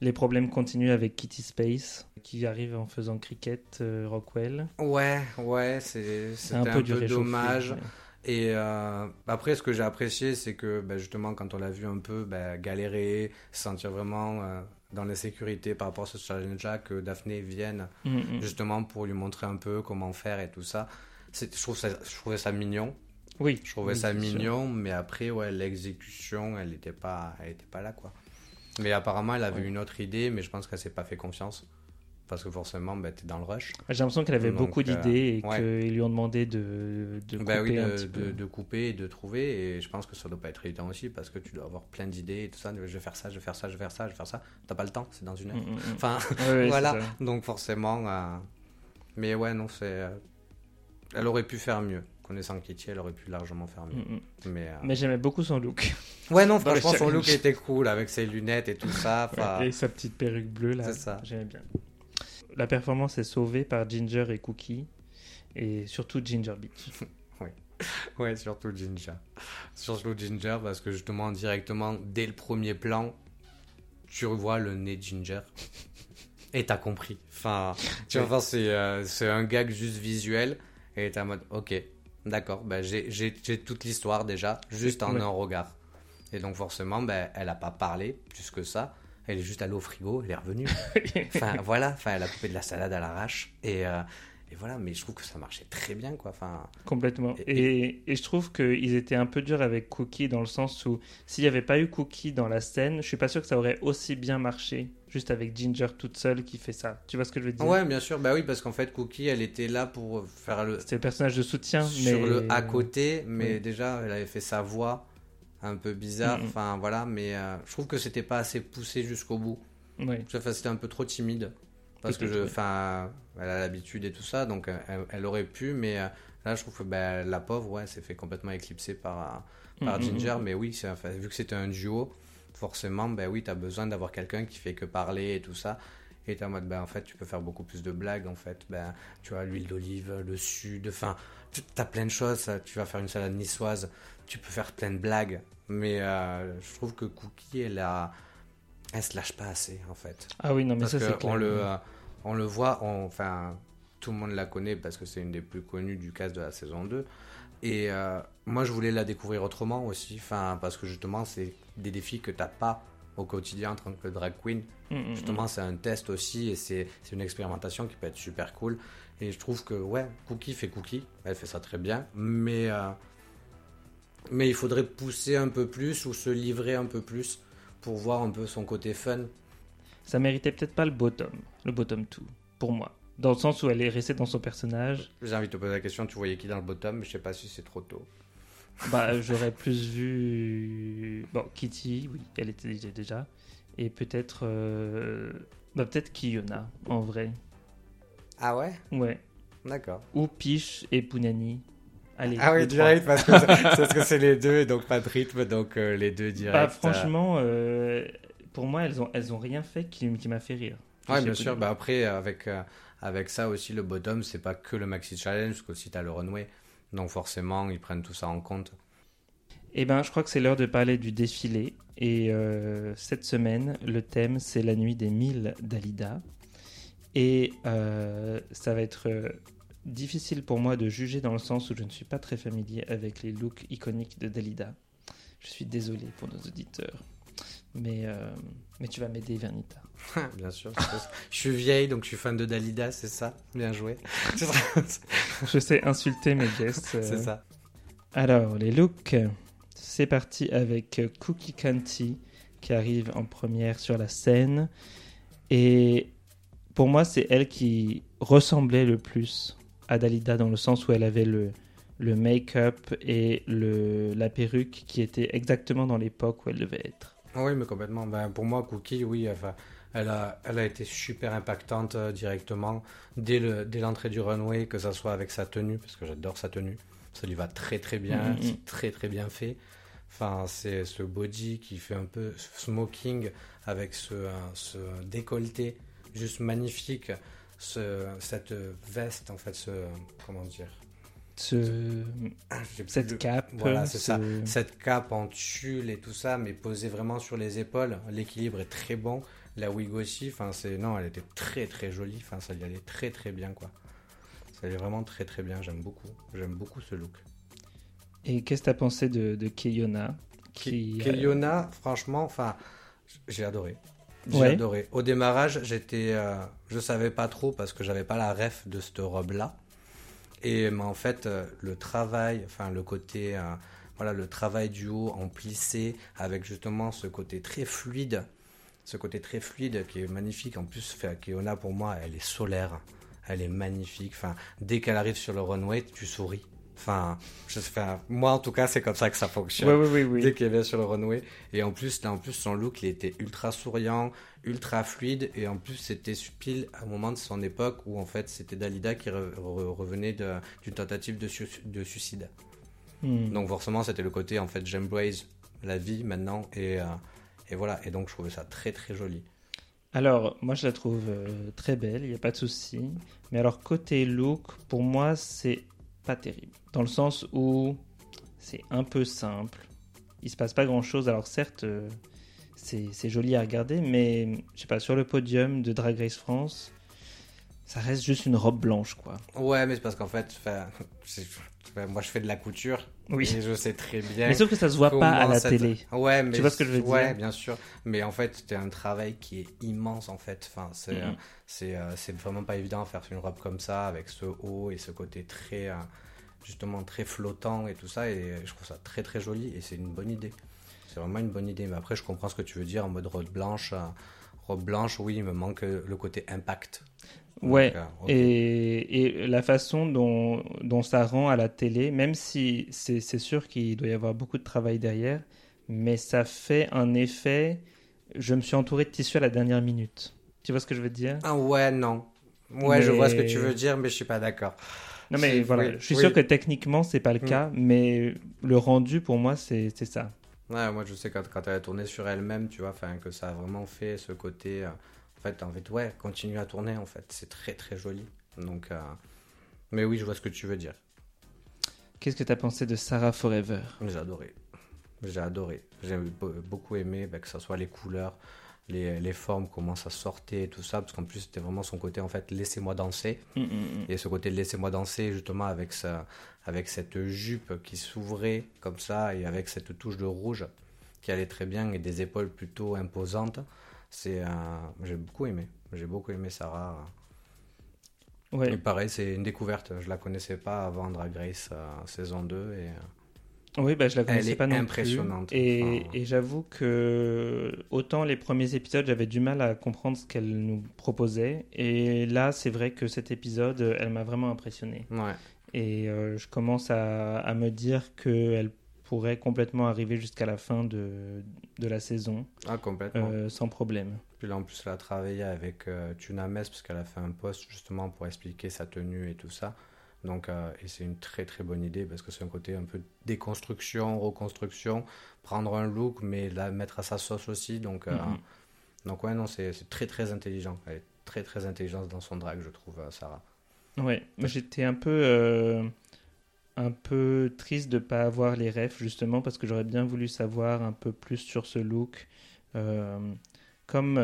Les problèmes continuent avec Kitty Space qui arrive en faisant cricket euh, Rockwell. Ouais, ouais, c'est, un un peu peu, dommage. ouais. Et euh, après, ce que j'ai apprécié, c'est que bah, justement, quand on l'a vu un peu bah, galérer, se sentir vraiment euh, dans l'insécurité par rapport à ce challenge-là, que Daphné vienne Mm, mm. justement pour lui montrer un peu comment faire et tout ça. Je, trouve ça je trouvais ça mignon. Oui, Je trouvais ça mignon, mais après, ouais, l'exécution, elle n'était pas, elle était pas là, quoi. Mais apparemment, elle avait Ouais. une autre idée, mais je pense qu'elle s'est pas fait confiance. Parce que forcément, bah, tu es dans le rush. J'ai l'impression qu'elle avait Donc, beaucoup euh, d'idées et ouais. qu'ils lui ont demandé de, de Bah couper un petit peu. de, de couper et de trouver. Et je pense que ça doit pas être évident aussi parce que tu dois avoir plein d'idées et tout ça. Je vais faire ça, je vais faire ça, je vais faire ça, je vais faire ça. T'as pas le temps, c'est dans une heure. Mm, mm, mm. Enfin, Ouais, voilà. donc forcément. euh, Mais ouais, non, c'est. euh, Elle aurait pu faire mieux. Connaissant Kitty, elle aurait pu largement faire mieux. Mm. Mais, euh, Mais j'aimais beaucoup son look. ouais, non, franchement, son look était cool avec ses lunettes et tout ça. Et sa petite perruque bleue là. C'est ça. J'aimais bien. La performance est sauvée par Ginger et Cookie. Et surtout Ginger Beach. Ouais, surtout Ginger. Surtout Ginger, parce que justement, directement, dès le premier plan, tu revois le nez de Ginger. Et t'as compris. Enfin, tu vois, enfin, c'est euh, c'est un gag juste visuel. Et t'es en mode, ok, d'accord, bah, j'ai j'ai- j'ai toute l'histoire déjà, juste en Ouais. un regard. Et donc, forcément, bah, elle a pas parlé plus que ça. Elle est juste allée au frigo, elle est revenue. Enfin, voilà, enfin, elle a coupé de la salade à l'arrache. Et, euh, et voilà, mais je trouve que ça marchait très bien, quoi. Enfin, Complètement. Et- Et, et je trouve qu'ils étaient un peu durs avec Cookie dans le sens où s'il n'y avait pas eu Cookie dans la scène, je suis pas sûr que ça aurait aussi bien marché. Juste avec Ginger toute seule qui fait ça. Tu vois ce que je veux dire? Ouais, bien sûr. Bah oui, parce qu'en fait, Cookie, elle était là pour faire le C'était le personnage de soutien. sur mais... le à côté, mais Oui. déjà, elle avait fait sa voix un peu bizarre. Enfin, voilà, mais euh, je trouve que c'était pas assez poussé jusqu'au bout. Ouais. Enfin, c'était un peu trop timide. Parce que, je, enfin, elle a l'habitude et tout ça, donc euh, elle, elle aurait pu, mais euh, là, je trouve que bah, la pauvre, ouais, s'est fait complètement éclipser par, par Ginger. Mais oui, c'est- enfin, vu que c'était un duo, forcément, ben oui, t'as besoin d'avoir quelqu'un qui fait que parler et tout ça. Et t'es en mode, ben en fait, tu peux faire beaucoup plus de blagues, en fait. Ben, tu vois, l'huile d'olive, le sud, enfin, tu- t'as plein de choses. Tu vas faire une salade niçoise, tu peux faire plein de blagues. Mais euh, je trouve que Cookie, elle a. Elle se lâche pas assez, en fait. Ah oui, non, mais Parce ça c'est clair. on le, euh, on le voit, on- enfin, tout le monde la connaît parce que c'est une des plus connues du cast de la saison 2. Et euh, moi, je voulais la découvrir autrement aussi, enfin, parce que justement, c'est des défis que t'as pas au quotidien en tant que drag queen. Mm, mm, Justement, c'est un test aussi et c'est c'est une expérimentation qui peut être super cool. Et je trouve que, ouais, Cookie fait Cookie, elle fait ça très bien, mais, euh, mais il faudrait pousser un peu plus ou se livrer un peu plus pour voir un peu son côté fun. Ça méritait peut-être pas le bottom, le bottom 2, pour moi. Dans le sens où elle est restée dans son personnage. J'ai envie de te poser la question, tu voyais qui dans le bottom, mais je sais pas si c'est trop tôt. Bah, j'aurais plus vu. Bon, Kitty, oui, elle était déjà. Et peut-être. euh, Bah, peut-être Kiyona, en vrai. Ah ouais? Ouais. D'accord. Ou Piche et Punani. Allez. Ah oui, direct, parce que c'est- parce que c'est les deux, et donc pas de rythme, donc euh, les deux direct. Bah, franchement, euh, pour moi, elles ont, elles ont rien fait qui, qui m'a fait rire. Chez bien sûr. Bah après, avec, euh, avec ça aussi, le bottom, c'est pas que le maxi challenge, parce qu'aussi t'as le runway. Donc forcément, ils prennent tout ça en compte. Eh ben, je crois que c'est l'heure de parler du défilé. Et euh, cette semaine, le thème, c'est la nuit des 1000 Dalida. Et euh, ça va être euh, difficile pour moi de juger dans le sens où je ne suis pas très familier avec les looks iconiques de Dalida. Je suis désolé pour nos auditeurs. Mais, mais tu vas m'aider, Vernita. bien sûr. je suis vieille, donc je suis fan de Dalida, c'est ça? Bien joué. Je sais insulter mes guests. euh. c'est ça. Alors, les looks. C'est parti avec euh, Cookie Canty qui arrive en première sur la scène. Et pour moi, c'est elle qui ressemblait le plus à Dalida dans le sens où elle avait le, le make-up et le, la perruque qui était exactement dans l'époque où elle devait être. Oui, mais complètement. Ben, pour moi, Cookie, oui, enfin, elle, a, elle a été super impactante euh, directement dès le- dès l'entrée du runway, que ça soit avec sa tenue, parce que j'adore sa tenue. Ça lui va très très bien, Mhm. c'est très très bien fait. Enfin, c'est ce body qui fait un peu smoking avec ce, euh, ce décolleté juste magnifique, ce, cette veste, en fait, ce. Comment dire Ce, J'ai plus cette cape, Voilà, c'est ce- ça. Cette cape en tulle et tout ça, mais posée vraiment sur les épaules. L'équilibre est très bon. La wig aussi, enfin, c'est. Non, elle était très très jolie. Enfin, ça lui allait très très bien, quoi. Ça allait vraiment très très bien. J'aime beaucoup. J'aime beaucoup ce look. Et qu'est-ce que tu as pensé de, de Keyona? Qui, euh, Keliona, franchement, enfin, j'ai adoré. J'ai Ouais. adoré. Au démarrage, j'étais, euh, je savais pas trop parce que j'avais pas la ref de cette robe-là. Et mais en fait, euh, le travail, enfin le côté, euh, voilà, le travail du haut en plissé avec justement ce côté très fluide, ce côté très fluide qui est magnifique. En plus, Keona pour moi, elle est solaire, elle est magnifique. Enfin, dès qu'elle arrive sur le runway, tu souris. Enfin, je, enfin, moi en tout cas, c'est comme ça que ça fonctionne ouais, ouais, oui. dès qu'elle vient sur le runway. Et en plus, en plus, son look, il était ultra souriant, ultra fluide. Et en plus, c'était pile à un moment de son époque où, en fait, c'était Dalida qui re- re- revenait d'une tentative de, su- de suicide. Hmm. Donc, forcément, c'était le côté, en fait, j'embrace la vie maintenant. Et, euh, et voilà. Et donc, je trouvais ça très, très joli. Alors, moi, je la trouve euh, très belle, il n'y a pas de souci. Mais alors, côté look, pour moi, c'est pas terrible. Dans le sens où c'est un peu simple. Il se passe pas grand-chose. Alors, certes, euh, c'est joli à regarder, mais je sais pas, sur le podium de Drag Race France, ça reste juste une robe blanche, quoi. Ouais, mais c'est parce qu'en fait, moi, je fais de la couture. Oui. Et je sais très bien. Mais sauf que ça se voit pas à la cette- télé. Ouais, mais vois ce que je veux ouais, dire bien sûr. Mais en fait, c'était un travail qui est immense en fait. Enfin, c'est c'est euh, c'est vraiment pas évident de faire une robe comme ça avec ce haut et ce côté très euh, justement très flottant et tout ça. Et je trouve ça très très joli et c'est une bonne idée. C'est vraiment une bonne idée. Mais après, je comprends ce que tu veux dire en mode robe blanche. euh, robe blanche, oui, il me manque le côté impact. Ouais. Et, et la façon dont, dont ça rend à la télé, même si c'est sûr qu'il doit y avoir beaucoup de travail derrière, mais ça fait un effet. Je me suis entouré de tissu à la dernière minute. Tu vois ce que je veux dire? Ah ouais, non. Ouais, je vois ce que tu veux dire, mais je suis pas d'accord. Non, mais voilà, oui, je suis oui. sûr que techniquement, c'est pas le Mm. cas, mais le rendu pour moi, c'est ça. Ouais, moi je sais quand, quand elle a tourné sur elle-même, tu vois, enfin que ça a vraiment fait ce côté. euh, fait, en fait, ouais, continue à tourner, en fait, c'est très très joli. Donc, euh, mais oui, je vois ce que tu veux dire. Qu'est-ce que tu as pensé de Sarah Forever? J'ai adoré, j'ai adoré, j'ai be- beaucoup aimé bah, que ce soit les couleurs, les, les formes, comment ça sortait, et tout ça, parce qu'en plus c'était vraiment son côté en fait, laissez-moi danser. Mm, mm, mm. Et ce côté de laissez-moi danser, justement, avec, sa, avec cette jupe qui s'ouvrait comme ça et avec cette touche de rouge. qui allait très bien et des épaules plutôt imposantes. C'est j'ai beaucoup aimé. J'ai beaucoup aimé Sarah. Ouais. Et pareil, c'est une découverte. Je la connaissais pas avant Drag Race saison 2 et oui, bah, je la connaissais pas non impressionnante. plus. Et, et j'avoue que autant les premiers épisodes, j'avais du mal à comprendre ce qu'elle nous proposait. Et là, c'est vrai que cet épisode, elle m'a vraiment impressionné. Ouais. Et euh, je commence à, à me dire qu'elle pourrait complètement arriver jusqu'à la fin de, de la saison. Ah, complètement. Euh, sans problème. Puis là, en plus, elle a travaillé avec euh, Tuna Mess parce qu'elle a fait un post justement pour expliquer sa tenue et tout ça. Donc, euh, et c'est une très très bonne idée parce que c'est un côté un peu déconstruction, reconstruction, prendre un look mais la mettre à sa sauce aussi. Donc, mhm. donc ouais, non, c'est très très intelligent. Elle est très très intelligente dans son drag, je trouve, Sarah. Ouais, j'étais un peu un peu triste de pas avoir les refs justement parce que j'aurais bien voulu savoir un peu plus sur ce look. comme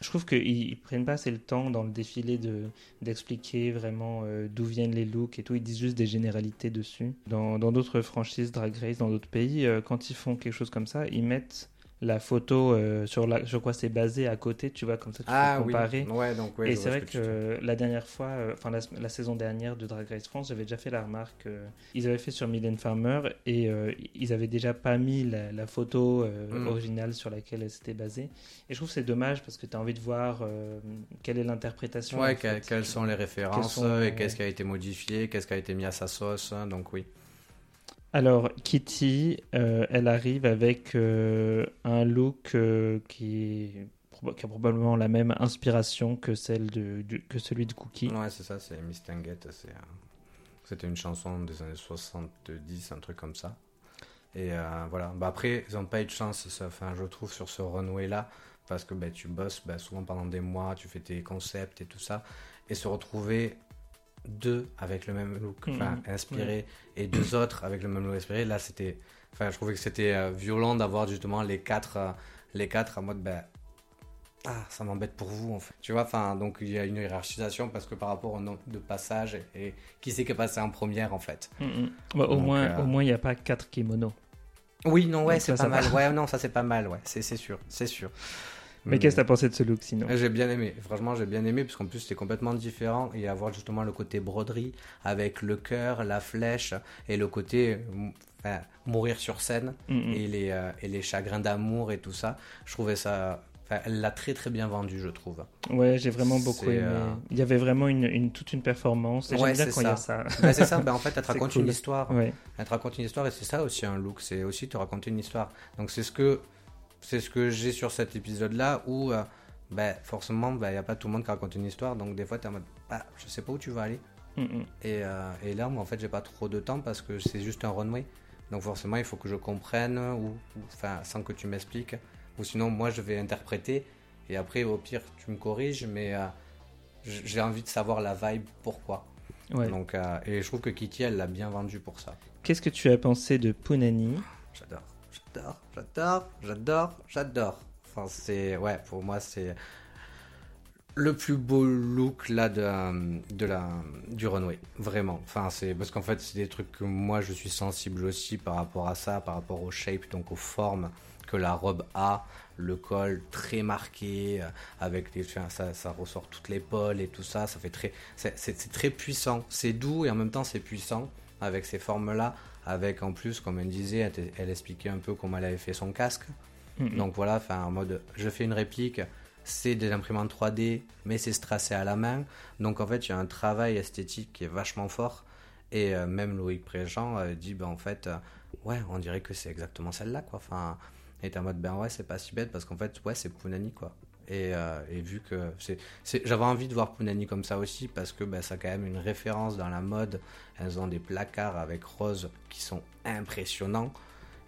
je trouve qu'ils prennent pas assez le temps dans le défilé de d'expliquer vraiment euh, d'où viennent les looks et tout. Ils disent juste des généralités dessus. Dans d'autres franchises Drag Race, dans d'autres pays, euh, quand ils font quelque chose comme ça, ils mettent la photo euh, sur, la, sur quoi c'est basé à côté, tu vois, comme ça tu ah, peux comparer. Oui. Ouais, donc, ouais, et c'est vrai que, la dernière fois, euh, enfin la, saison dernière de Drag Race France, j'avais déjà fait la remarque, euh, ils avaient fait sur Mylène Farmer et ils avaient déjà pas mis la, photo mm. originale sur laquelle elle s'était basée. Et je trouve que c'est dommage parce que tu as envie de voir quelle est l'interprétation. Ouais, quelles sont les références et qu'est-ce qui a été modifié, qu'est-ce qui a été mis à sa sauce, hein, donc oui. Alors, Kitty, euh, elle arrive avec euh, un look euh, qui, a probablement la même inspiration que, celle de, celui de Cookie. Ouais, c'est ça, c'est Miss Tanguette. C'était une chanson des années 70, un truc comme ça. Et voilà. Bah, après, ils n'ont pas eu de chance, je trouve, sur ce runway-là, parce que bah, tu bosses bah, souvent pendant des mois, tu fais tes concepts et tout ça. Et se retrouver deux avec le même look, enfin mhm. inspiré, et deux autres avec le même look inspiré. Là, c'était, enfin, je trouvais que c'était euh, violent d'avoir justement les quatre, euh, les quatre en mode, ben, ah, ça m'embête pour vous, en fait. Tu vois, enfin, donc il y a une hiérarchisation parce que par rapport au nombre de passages et, qui c'est qui est passé en première, en fait. Mhm. au, moins, euh, au moins, il n'y a pas quatre kimonos. Oui, non, ouais, c'est pas mal. Ouais, non, ça c'est pas mal, ouais, c'est sûr, c'est sûr. Mais qu'est-ce que t'as pensé de ce look sinon J'ai bien aimé, franchement j'ai bien aimé parce qu'en plus c'est complètement différent et avoir justement le côté broderie avec le cœur, la flèche et le côté mourir sur scène et, les, euh, et les chagrins d'amour et tout ça. Je trouvais ça elle l'a très très bien vendu, je trouve. Ouais, j'ai vraiment beaucoup aimé. Euh, il y avait vraiment une, toute une performance. ouais, bien quand il y a ça. Ben, c'est ça, ben, en fait, elle te raconte une histoire. Ouais. Elle te raconte une histoire et c'est ça aussi un look, c'est aussi te raconter une histoire. Donc c'est ce que c'est ce que j'ai sur cet épisode-là où euh, ben, forcément, il ben, n'y a pas tout le monde qui raconte une histoire. Donc des fois, tu es en mode, bah, je sais pas où tu vas aller. Mm, mm. Et, euh, et, là, moi, en fait, j'ai pas trop de temps parce que c'est juste un runway. Donc forcément, il faut que je comprenne, ou, enfin, sans que tu m'expliques. Ou sinon, moi, je vais interpréter. Et après, au pire, tu me corriges, mais euh, j'ai envie de savoir la vibe, pourquoi. Donc, et je trouve que Kitty, elle l'a bien vendu pour ça. Qu'est-ce que tu as pensé de Punani? J'adore j'adore, j'adore, j'adore, j'adore. Pour moi, c'est le plus beau look là de, la, du runway, vraiment. Enfin, c'est parce qu'en fait, c'est des trucs que moi je suis sensible aussi par rapport à ça, par rapport au shape, donc aux formes que la robe a, le col très marqué, euh, avec des, ça, ça ressort toute l'épaule et tout ça, ça fait très, c'est très puissant. C'est doux et en même temps c'est puissant avec ces formes là avec en plus, comme elle disait, elle, expliquait un peu comment elle avait fait son casque. Mm-hmm. Donc voilà, enfin en mode, je fais une réplique, c'est des imprimantes 3D, mais c'est tracé à la main. Donc en fait, il y a un travail esthétique qui est vachement fort. Et euh, même Loïc Préjean euh, dit, ben en fait, euh, ouais, on dirait que c'est exactement celle-là, quoi. Enfin, et en mode, ben ouais, c'est pas si bête parce qu'en fait, ouais, c'est Punani, quoi. Euh, et, vu que c'est, j'avais envie de voir Punani comme ça aussi parce que bah, ça a quand même une référence dans la mode. Elles ont des placards avec rose qui sont impressionnants.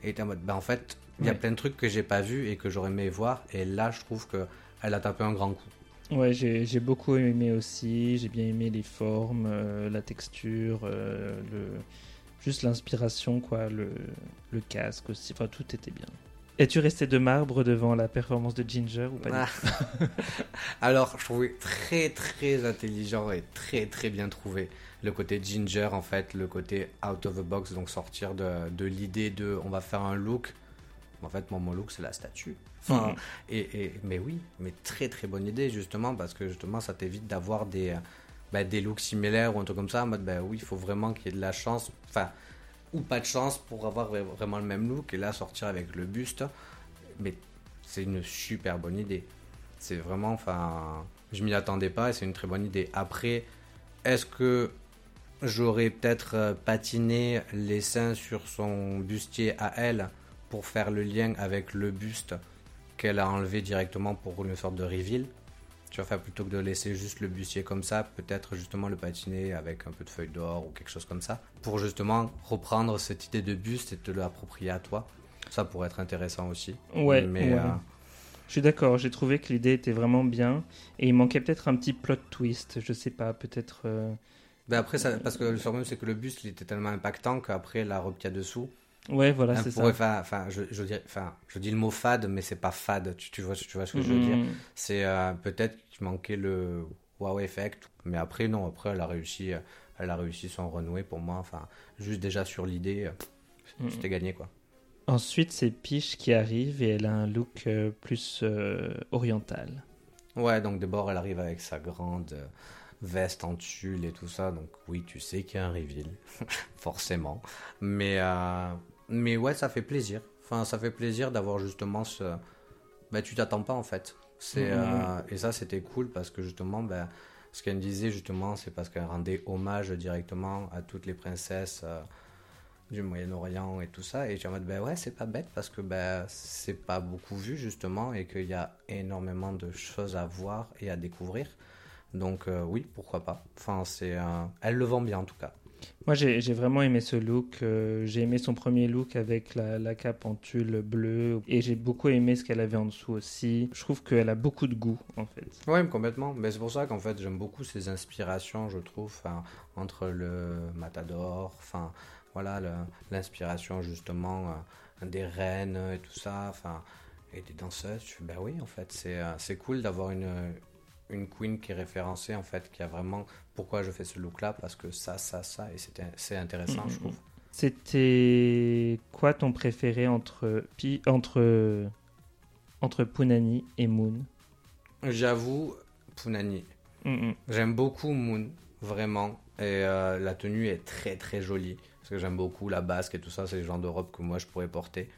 Et en mode, bah, en fait, il y a plein de trucs que j'ai pas vu et que j'aurais aimé voir. Et là, je trouve que elle a tapé un grand coup. Ouais, j'ai beaucoup aimé aussi. J'ai bien aimé les formes, euh, la texture, euh, le, juste l'inspiration, quoi, le, le casque aussi. Enfin, tout était bien. Es-tu resté de marbre devant la performance de Ginger ou pas ah. Alors, je trouvais très très intelligent et très très bien trouvé le côté Ginger en fait, le côté out of the box, donc sortir de, de l'idée de on va faire un look En fait, moi, mon look, c'est la statue. Enfin, et, et, mais oui, mais très très bonne idée, justement, parce que justement, ça t'évite d'avoir des, bah, des looks similaires ou un truc comme ça. En mode, bah oui, il faut vraiment qu'il y ait de la chance. Enfin, ou pas de chance pour avoir vraiment le même look. Et là, sortir avec le buste. Mais c'est une super bonne idée. C'est vraiment, enfin, je m'y attendais pas et c'est une très bonne idée. Après, est-ce que j'aurais peut-être euh, patiné les seins sur son bustier à elle pour faire le lien avec le buste qu'elle a enlevé directement pour une sorte de reveal? Tu vois, plutôt que de laisser juste le bustier comme ça, peut-être justement le patiner avec un peu de feuille d'or ou quelque chose comme ça, pour justement reprendre cette idée de buste et te l'approprier à toi. Ça pourrait être intéressant aussi. Ouais, mais euh, je suis d'accord, j'ai trouvé que l'idée était vraiment bien et il manquait peut-être un petit plot twist, je sais pas, peut-être. Euh, ben après, ça, parce que le problème c'est que le buste il était tellement impactant qu'après la robe qu'il y a dessous. Ouais, voilà, c'est ça. Enfin, je, je, dis, enfin, je dis le mot fade, mais c'est pas fade. Tu, tu, vois, tu vois ce que je veux dire mm-hmm. C'est euh, peut-être qu'il manquait le wow effect, mais après non. Après, elle a réussi, elle a réussi son renouer pour moi. Enfin, juste déjà sur l'idée, mm-hmm. c'était gagné quoi. Ensuite, c'est Piche qui arrive et elle a un look euh, plus euh, oriental. Ouais, donc d'abord, elle arrive avec sa grande euh, veste en tulle et tout ça. Donc oui, tu sais qu'il y a un reveal, forcément. Mais, mais ouais, ça fait plaisir. Enfin, ça fait plaisir d'avoir justement ce... Bah, tu t'attends pas en fait. C'est, mmh. et ça, c'était cool parce que justement, bah, ce qu'elle disait justement, c'est parce qu'elle rendait hommage directement à toutes les princesses du Moyen-Orient et tout ça. Et j'ai en mode, ben ouais, c'est pas bête parce que ben, c'est pas beaucoup vu justement et qu'il y a énormément de choses à voir et à découvrir. Donc euh, oui, pourquoi pas. Enfin, c'est, elle le vend bien en tout cas. Moi, j'ai vraiment aimé ce look. Euh, j'ai aimé son premier look avec la, la cape en tulle bleu. Et j'ai beaucoup aimé ce qu'elle avait en dessous aussi. Je trouve qu'elle a beaucoup de goût, en fait. Oui, complètement. Mais c'est pour ça qu'en fait, j'aime beaucoup ses inspirations, je trouve, entre le Matador, voilà l'inspiration justement euh, des reines et tout ça, et des danseuses. Ben oui en fait c'est euh, cool d'avoir une queen qui est référencée en fait, qui a vraiment pourquoi je fais ce look là parce que ça ça ça et c'est intéressant je trouve. C'était quoi ton préféré entre entre entre Punani et Moon? J'avoue Punani. J'aime beaucoup Moon vraiment et euh, la tenue est très très jolie parce que j'aime beaucoup la basque et tout ça, c'est le genre de robe que moi je pourrais porter.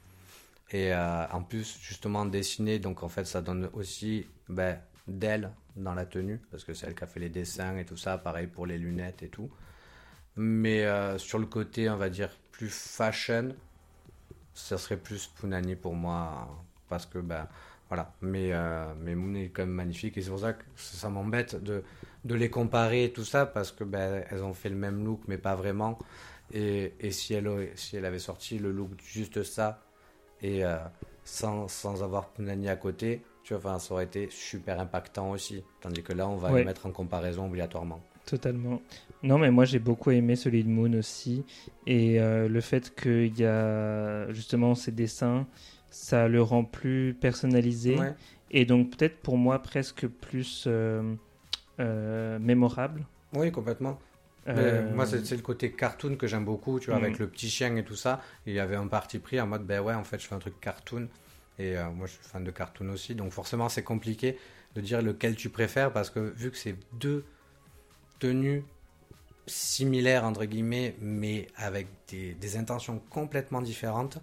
Et euh, en plus, justement, dessiner, donc en fait, ça donne aussi ben, d'elle dans la tenue, parce que c'est elle qui a fait les dessins et tout ça, pareil pour les lunettes et tout. Mais euh, sur le côté, on va dire, plus fashion, ça serait plus Punani pour moi, parce que, ben, voilà. Mais, euh, mais Moon est quand même magnifique, et c'est pour ça que ça m'embête de, de les comparer et tout ça, parce que ben, elles ont fait le même look, mais pas vraiment. Et, et, si, elle, si elle avait sorti le look juste ça, et euh, sans, sans, avoir Punani à côté, tu vois, ça aurait été super impactant aussi. Tandis que là, on va les mettre en comparaison obligatoirement. Totalement. Non, mais moi j'ai beaucoup aimé celui de Moon aussi. Et euh, le fait qu'il y a justement ces dessins, ça le rend plus personnalisé. Et donc peut-être pour moi presque plus euh, mémorable. Oui, complètement. Euh, moi, c'est le côté cartoon que j'aime beaucoup, tu vois, avec mm. le petit chien et tout ça. Il y avait un parti pris en mode, ben ouais, en fait, je fais un truc cartoon. Et euh, moi, je suis fan de cartoon aussi. Donc, forcément, c'est compliqué de dire lequel tu préfères parce que vu que c'est deux tenues similaires, entre guillemets, mais avec des, des intentions complètement différentes,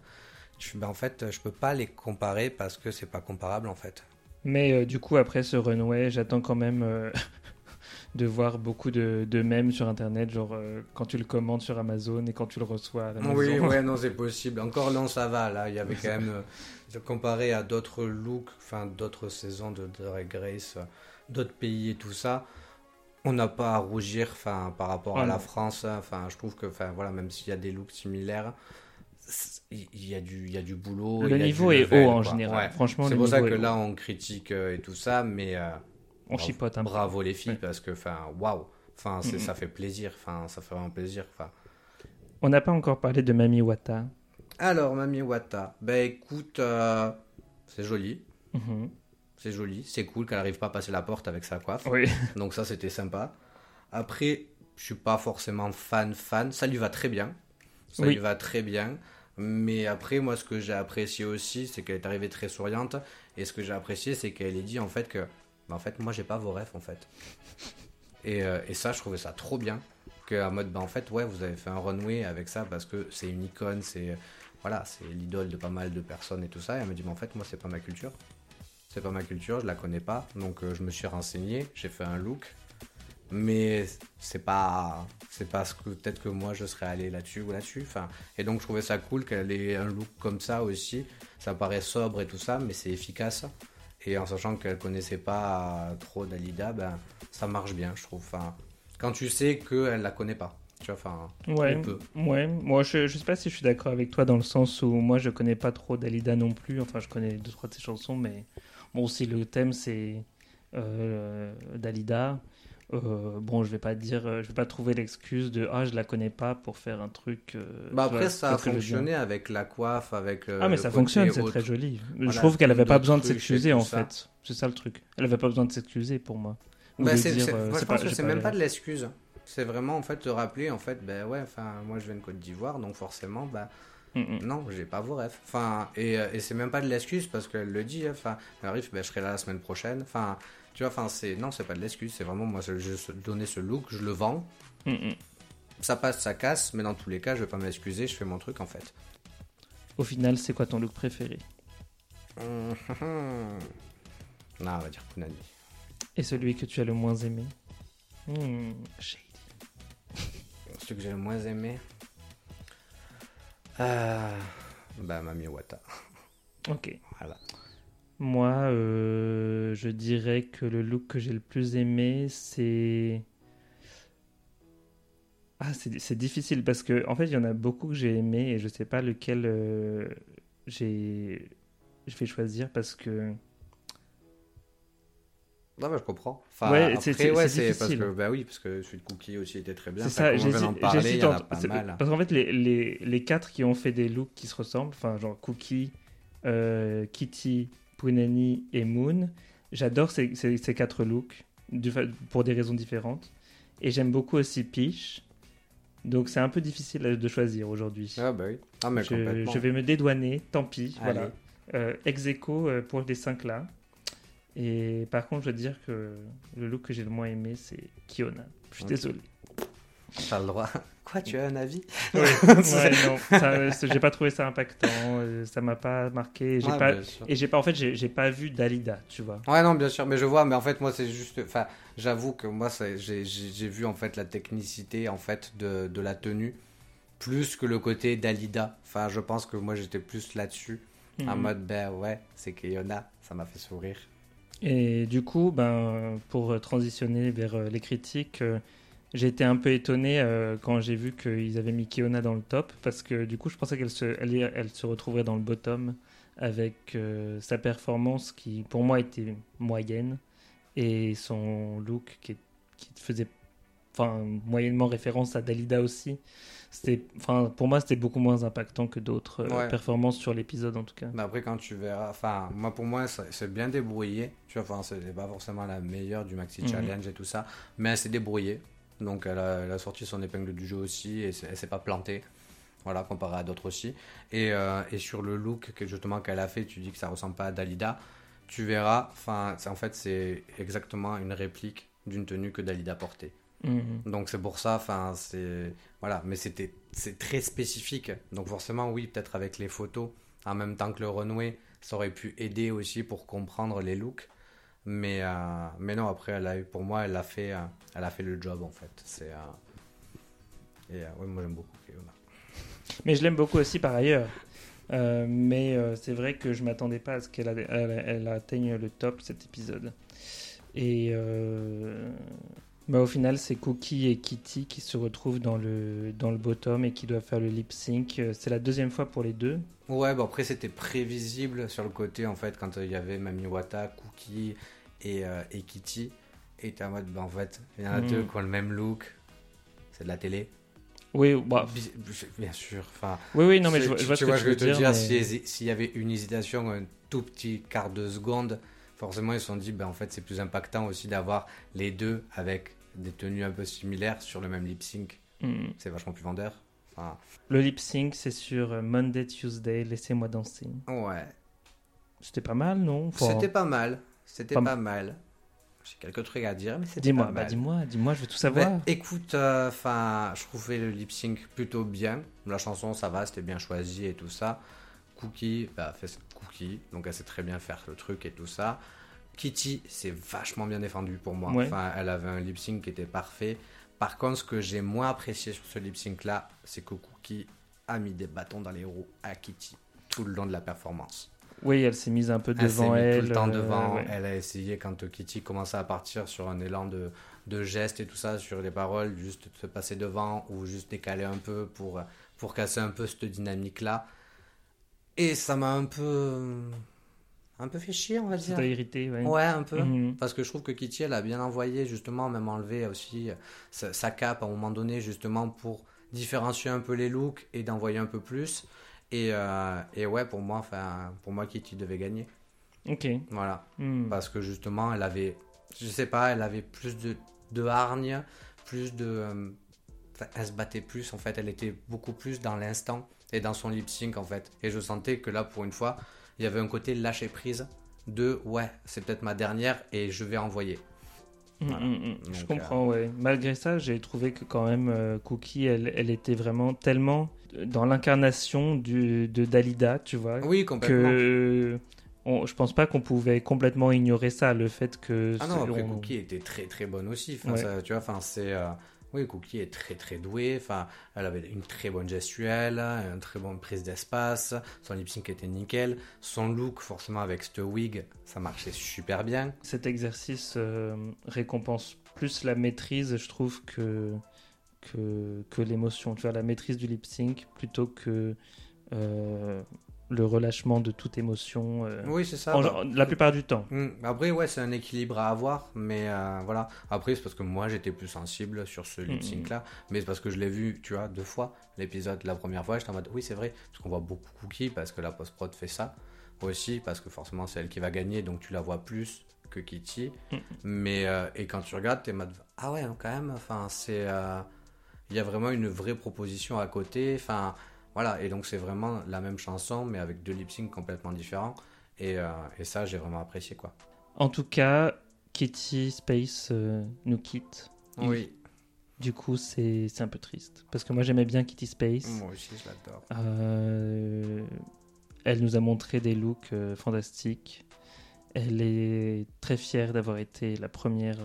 je, ben, en fait, je peux pas les comparer parce que c'est pas comparable, en fait. Mais euh, du coup, après ce runway, j'attends quand même de voir beaucoup de, de mèmes sur Internet, genre euh, quand tu le commandes sur Amazon et quand tu le reçois à Amazon. Oui, ouais, non, c'est possible. Encore non, ça va. Là, il y avait quand même, euh, comparé à d'autres looks, enfin d'autres saisons de Drag Race, euh, d'autres pays et tout ça, on n'a pas à rougir, enfin par rapport à la France. Enfin, je trouve que, enfin voilà, même s'il y a des looks similaires il y a du il y a du boulot le niveau est haut en général. Franchement c'est pour ça que là on critique et tout ça mais on chipote un Bravo les filles parce que, enfin, waouh, enfin, ça fait plaisir, enfin, ça fait vraiment plaisir. On n'a pas encore parlé de Mami Wata. Alors, Mami Wata, ben écoute, euh, c'est joli. Mhm. C'est joli, c'est cool qu'elle n'arrive pas à passer la porte avec sa coiffe. Oui. Donc ça, c'était sympa. Après, je suis pas forcément fan fan. Ça lui va très bien. Ça lui va très bien. Mais après, moi, ce que j'ai apprécié aussi, c'est qu'elle est arrivée très souriante. Et ce que j'ai apprécié, c'est qu'elle ait dit en fait que, bah, en fait, moi, j'ai pas vos rêves en fait. Et, euh, et ça, je trouvais ça trop bien. Que en mode, bah, en fait, ouais, vous avez fait un runway avec ça parce que c'est une icône, c'est voilà, c'est l'idole de pas mal de personnes et tout ça. Et elle me dit, mais en fait, moi, c'est pas ma culture. C'est pas ma culture, je la connais pas. Donc, euh, je me suis renseigné, j'ai fait un look. Mais c'est pas, c'est pas ce que peut-être que moi je serais allé là-dessus ou là-dessus. Enfin, et donc, je trouvais ça cool qu'elle ait un look comme ça aussi. Ça paraît sobre et tout ça, mais c'est efficace. Et en sachant qu'elle connaissait pas trop Dalida, ben, ça marche bien, je trouve. Enfin, quand tu sais qu'elle la connaît pas. Tu vois, enfin, Ouais, on peut. ouais. Moi, je, je sais pas si je suis d'accord avec toi dans le sens où moi, je connais pas trop Dalida non plus. Enfin, je connais deux trois de ses chansons, mais bon, si le thème c'est euh, Dalida, euh, bon, je vais pas dire, euh, je vais pas trouver l'excuse de ah, je la connais pas pour faire un truc. euh, Bah vois, après, ça a fonctionné avec la coiffe, avec. euh, Ah, mais ça fonctionne, c'est très joli. Voilà, je trouve qu'elle avait pas besoin de s'excuser en ça. fait. C'est ça le truc. Elle avait pas besoin de s'excuser pour moi. Bah, c'est, pas- même pas de l'excuse. C'est vraiment en fait te rappeler en fait, ben ouais, enfin moi je viens de Côte d'Ivoire donc forcément bah Mm, mm. non j'ai pas vos rêves. Enfin et, euh, et c'est même pas de l'excuse parce qu'elle le dit. hein. Enfin elle arrive, ben, je serai là la semaine prochaine. Enfin tu vois, enfin c'est non c'est pas de l'excuse, c'est vraiment moi je, donnais ce look, je le vends, Mm, mm. ça passe, ça casse, mais dans tous les cas je vais pas m'excuser, je fais mon truc en fait. Au final, c'est quoi ton look préféré? Non on va dire Punani. Et celui que tu as le moins aimé? Hmm. Celui que j'ai le moins aimé. Euh... Bah Mami Wata. Ok. Voilà. Moi, euh, je dirais que le look que j'ai le plus aimé, c'est. Ah, c'est difficile parce que en fait, il y en a beaucoup que j'ai aimé et je sais pas lequel euh, j'ai. Je vais choisir parce que. Non, bah, je comprends. Enfin, Ouais, c'est- ouais, parce que, bah oui, parce que celui de Cookie aussi était très bien. C'est ça, j'hésite en a entre- pas c'est- mal. Parce qu'en fait, les, les, les quatre qui ont fait des looks qui se ressemblent, enfin, genre Cookie, euh, Kitty, Punani et Moon, j'adore ces, ces, ces quatre looks du pour des raisons différentes. Et j'aime beaucoup aussi Peach. Donc c'est un peu difficile de choisir aujourd'hui. Ah, bah oui. Ah, mais je, complètement. je vais me dédouaner, tant pis. Allez. Voilà. Euh, ex aequo, euh, pour les cinq là. Et par contre, je veux dire que le look que j'ai le moins aimé, c'est Kiona. Je suis Ok. désolé. T'as le droit. Quoi, tu as un avis? Ouais, ouais, non, c'est- j'ai pas trouvé ça impactant, euh, ça m'a pas marqué. J'ai Ouais, pas, bien sûr. et j'ai pas, en fait, j'ai pas vu Dalida, tu vois. Ouais, non, bien sûr, mais je vois, mais en fait, moi, c'est juste. Enfin, j'avoue que moi, j'ai vu, en fait, la technicité, en fait, de, de la tenue, plus que le côté Dalida. Enfin, je pense que moi, j'étais plus là-dessus, en Mhm. mode, ben ouais, c'est Keyona, ça m'a fait sourire. Et du coup, ben, pour transitionner vers euh, les critiques, euh, j'ai été un peu étonné euh, quand j'ai vu qu'ils avaient mis Kiona dans le top, parce que du coup, je pensais qu'elle se, elle, elle se retrouverait dans le bottom avec sa performance qui, pour moi, était moyenne et son look qui, qui faisait moyennement référence à Dalida aussi. C'était, enfin, pour moi, c'était beaucoup moins impactant que d'autres euh, Ouais. performances sur l'épisode, en tout cas. Mais après, quand tu verras, enfin, moi pour moi, c'est bien débrouillé. Tu vois, enfin, c'est pas forcément la meilleure du Maxi Mhm. Challenge et tout ça, mais elle s'est débrouillée. Donc, elle a, elle a sorti son épingle du jeu aussi et elle s'est pas plantée. Voilà, comparé à d'autres aussi. Et, euh, et sur le look que justement qu'elle a fait, tu dis que ça ressemble pas à Dalida. Tu verras, enfin, en fait, c'est exactement une réplique d'une tenue que Dalida portait. Mhm. Donc c'est pour ça, enfin c'est voilà, mais c'était c'est très spécifique. Donc forcément oui, peut-être avec les photos en même temps que le runway, ça aurait pu aider aussi pour comprendre les looks. Mais euh, mais non après elle a eu pour moi elle a fait euh, elle a fait le job en fait. C'est euh, et ouais, moi j'aime beaucoup. Mais je l'aime beaucoup aussi par ailleurs. Mais c'est vrai que je m'attendais pas à ce qu'elle elle, atteigne le top cet épisode. Et bah, au final, c'est Cookie et Kitty qui se retrouvent dans le, dans le bottom et qui doivent faire le lip sync. Euh, C'est la deuxième fois pour les deux. Ouais, bon après c'était prévisible sur le côté en fait quand euh, il y avait Mami Wata, Cookie et, euh, et Kitty. Et t'es en mode, bah, en fait, il y en a Mhm. deux qui ont le même look. C'est de la télé. Oui, bah, Bi- Bien sûr. Enfin, oui, oui, non, mais je, vois- tu, vois tu ce que je veux te dire. dire, mais- si hési- s'il y avait une hésitation, un tout petit quart de seconde, forcément ils se sont dit, ben, en fait, c'est plus impactant aussi d'avoir les deux avec des tenues un peu similaires sur le même lip sync. Mhm. C'est vachement plus vendeur. Enfin, Le lip sync, c'est sur euh, Monday, Tuesday, Laissez-moi danser. ouais. C'était pas mal, non? Enfin, C'était pas mal. C'était Pas- pas, mal. J'ai quelques trucs à dire, mais c'était Dis-moi, pas bah mal. dis-moi, dis-moi, je veux tout savoir. Ben, écoute, enfin, je trouvais le lip sync plutôt bien. La chanson, ça va, c'était bien choisi et tout ça. Cookie, bah, fait Cookie, donc elle sait très bien faire le truc et tout ça. Kitty, c'est vachement bien défendu pour moi. Ouais. Enfin, elle avait un lip sync qui était parfait. Par contre, ce que j'ai moins apprécié sur ce lip sync là, c'est que Cookie a mis des bâtons dans les roues à Kitty tout le long de la performance. Oui, elle s'est mise un peu Elle s'est devant mis elle. tout le temps euh, devant. ouais. Elle a essayé quand Kitty commençait à partir sur un élan de, de gestes et tout ça, sur les paroles, juste de se passer devant ou juste décaler un peu pour, pour casser un peu cette dynamique-là. Et ça m'a un peu. Un peu fait chier, on va Ça dire. t'a irrité, ouais. Ouais, un peu. Mhm. Parce que je trouve que Kitty, elle a bien envoyé, justement, même enlevé aussi sa, sa cape à un moment donné, justement, pour différencier un peu les looks et d'envoyer un peu plus. Et, euh, et ouais, pour moi, enfin, pour moi, Kitty devait gagner. Ok. Voilà. Hmm. Parce que justement, elle avait, je sais pas, elle avait plus de, de hargne, plus de. euh, elle se battait plus, en fait. Elle était beaucoup plus dans l'instant et dans son lip sync, en fait. Et je sentais que là, pour une fois, il y avait un côté lâcher prise de ouais, c'est peut-être ma dernière et je vais envoyer. Mm, mm, mm. Je comprends, ouais. Malgré ça, j'ai trouvé que quand même euh, Cookie, elle, elle était vraiment tellement dans l'incarnation de Dalida, tu vois, Oui, complètement. que on, je pense pas qu'on pouvait complètement ignorer ça, le fait que Ah non, après on- Cookie était très très bonne aussi. Enfin, Ouais. ça, tu vois, enfin c'est. euh, Oui, Cookie est très très douée. Enfin, elle avait une très bonne gestuelle, une très bonne prise d'espace. Son lip sync était nickel. Son look, forcément avec ce wig, ça marchait super bien. cet exercice euh, récompense plus la maîtrise, je trouve, que, que, que l'émotion. Tu vois, la maîtrise du lip sync plutôt que euh, le relâchement de toute émotion. euh, Oui, c'est ça. en- bah. la plupart du temps. Hmm, Après, ouais, c'est un équilibre à avoir, mais euh, voilà. Après, c'est parce que moi, j'étais plus sensible sur ce lip sync là, mais c'est parce que je l'ai vu, tu vois, deux fois l'épisode. La première fois, j'étais en mode, oui, c'est vrai, parce qu'on voit beaucoup Cookie, parce que la post prod fait ça aussi, parce que forcément, c'est elle qui va gagner, donc tu la vois plus que Kitty. Mm. Mais euh, et quand tu regardes, t'es en mode, ah ouais, quand même. Enfin, c'est, il y a vraiment une vraie proposition à côté. Enfin, voilà, et donc c'est vraiment la même chanson, mais avec deux lip sync complètement différents. Et, euh, et ça, j'ai vraiment apprécié, quoi. En tout cas, Kitty Space euh, nous quitte. Oui, Du coup, c'est un peu triste. Parce que moi, j'aimais bien Kitty Space. moi aussi, je l'adore. Euh, elle nous a montré des looks fantastiques. Elle est très fière d'avoir été la première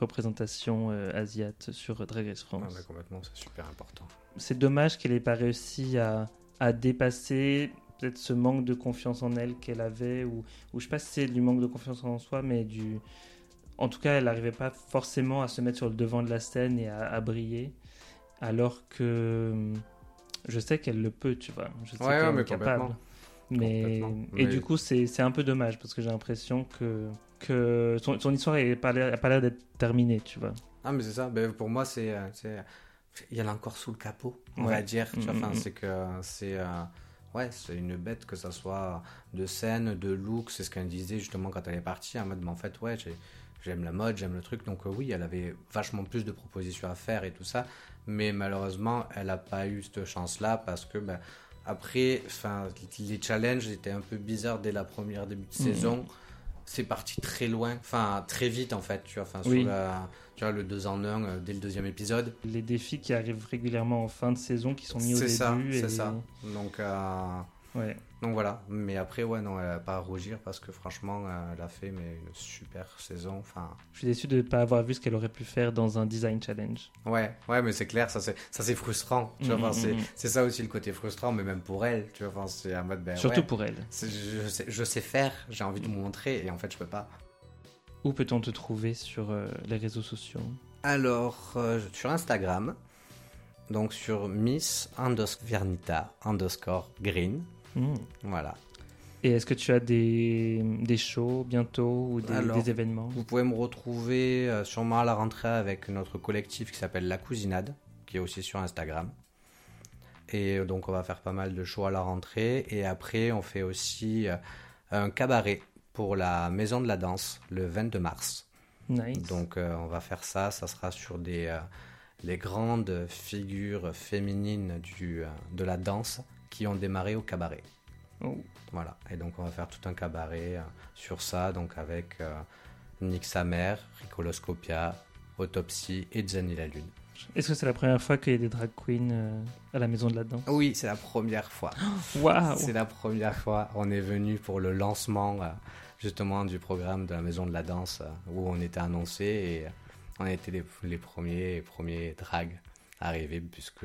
représentation asiate sur Drag Race Ah, France. mais complètement, c'est super important. C'est dommage qu'elle n'ait pas réussi à, à dépasser peut-être ce manque de confiance en elle qu'elle avait, ou, ou je sais pas si c'est du manque de confiance en soi, mais du... En tout cas, elle n'arrivait pas forcément à se mettre sur le devant de la scène et à, à briller, alors que je sais qu'elle le peut, tu vois. Je sais Ouais, qu'elle ouais, est mais capable. Mais... Et du coup, c'est un peu dommage, parce que j'ai l'impression que, que son, son histoire n'a pas l'air pas l'air d'être terminée, tu vois. Ah, mais c'est ça. Ben, pour moi, c'est. Il y en a encore sous le capot, on Ouais. va dire. Tu vois, Mm, enfin, mm, mm. c'est que c'est. euh, Ouais, c'est une bête, que ça soit de scène, de look. C'est ce qu'elle disait justement quand elle est partie. En mode, mais en fait, ouais, j'ai- j'aime la mode, j'aime le truc. Donc, euh, oui, elle avait vachement plus de propositions à faire et tout ça. Mais malheureusement, elle n'a pas eu cette chance-là parce que. Ben, après, enfin, les challenges étaient un peu bizarres dès la première début de Mhm. saison. C'est parti très loin, enfin très vite en fait, tu vois, enfin, sur Oui. la- tu vois, le 2 en 1 dès le deuxième épisode. Les défis qui arrivent régulièrement en fin de saison, qui sont mis au C'est début. ça, et- c'est ça. Donc, euh, Ouais. donc voilà, mais après, ouais, non, elle pas à rougir parce que franchement, euh, elle a fait mais, une super saison. Enfin, Je suis déçu de ne pas avoir vu ce qu'elle aurait pu faire dans un design challenge. ouais, ouais, mais c'est clair, ça c'est, ça c'est frustrant. Tu vois, enfin, c'est, c'est ça aussi le côté frustrant, mais même pour elle, tu vois, c'est un mode, ben, Surtout ouais, pour elle. c'est- je, sais, je sais faire, j'ai envie de vous montrer et en fait, je peux pas. Où peut-on te trouver sur euh, les réseaux sociaux? Alors, euh, sur Instagram, donc sur Miss underscore Vernita underscore Green, Hmm. voilà. Et est-ce que tu as des, des shows bientôt ou des, Alors, des événements? Vous pouvez me retrouver euh, sûrement à la rentrée avec notre collectif qui s'appelle La Cousinade, qui est aussi sur Instagram. Et donc on va faire pas mal de shows à la rentrée. Et après, on fait aussi euh, un cabaret pour la Maison de la Danse le 22 mars. Nice. Donc euh, on va faire ça, ça sera sur des, les grandes figures féminines du, de la danse qui ont démarré au cabaret. Oh. Voilà, et donc on va faire tout un cabaret euh, sur ça, donc avec euh, Nick Samer, Ricoloscopia, Autopsie et Jenny la Lune. Est-ce que c'est la première fois qu'il y a des drag queens euh, à la maison de la danse Oui, c'est la première fois. Waouh C'est la première fois. On est venu pour le lancement euh, justement du programme de la Maison de la Danse où on était annoncé et on a été les, les premiers, les premiers drag à arriver puisque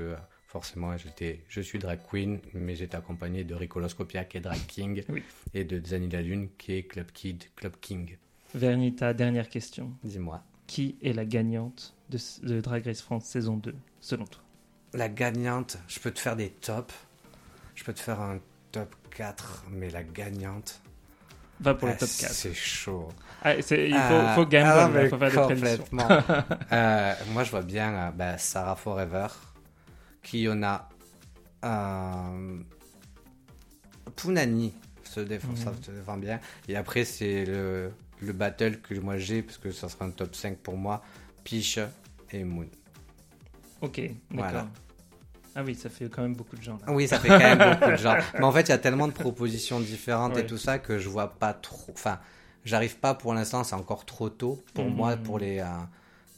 forcément j'étais, je suis drag queen mais j'étais accompagné de Ricoloscopia qui est drag king Oui. et de Zani la Lune qui est club kid, club king. Vernita, dernière question. Dis-moi. Qui est la gagnante de, de Drag Race France saison 2, selon toi? La gagnante, je peux te faire des tops. Je peux te faire un top 4 mais la gagnante, Va pour le ah, top 4. c'est chaud. Ah, c'est- il faut, Ah, faut gamble, ah, mais faut faire des prédictions. complètement. Euh, moi, je vois bien euh, bah, Sarah Forever, Kiona, euh, Punani se défend, ça se défend bien. Et après, c'est le, le battle que moi j'ai, parce que ça sera un top 5 pour moi, Piche et Moon. Ok, d'accord. Voilà. Ah oui, ça fait quand même beaucoup de gens. là. Oui, ça fait quand même beaucoup de gens. Mais en fait, il y a tellement de propositions différentes Ouais. et tout ça que je vois pas trop. Enfin, j'arrive pas pour l'instant, c'est encore trop tôt pour Mhm. moi, pour les, euh,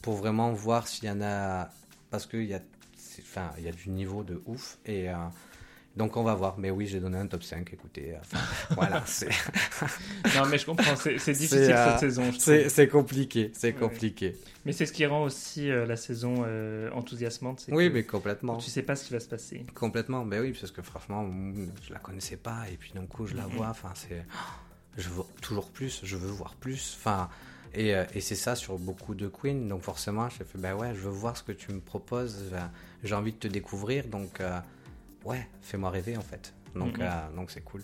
pour vraiment voir s'il y en a, parce qu'il y a, enfin, il y a du niveau de ouf et euh, donc on va voir. Mais oui, j'ai donné un top 5. Écoutez, euh, voilà, Non, mais je comprends, c'est difficile euh, cette saison, c'est, compliqué, c'est Ouais. compliqué. Mais c'est ce qui rend aussi euh, la saison enthousiasmante. Oui, que mais complètement. Tu sais pas ce qui va se passer. Complètement, ben oui, parce que franchement, mm, je la connaissais pas, et puis d'un coup, je la vois, enfin, c'est. Je veux toujours plus, je veux voir plus, enfin. Et, euh, et c'est ça sur beaucoup de Queen, donc forcément, j'ai fait, ben ouais, je veux voir ce que tu me proposes, j'ai envie de te découvrir, donc euh, ouais, fais-moi rêver en fait. Donc Mhm. euh, donc c'est cool.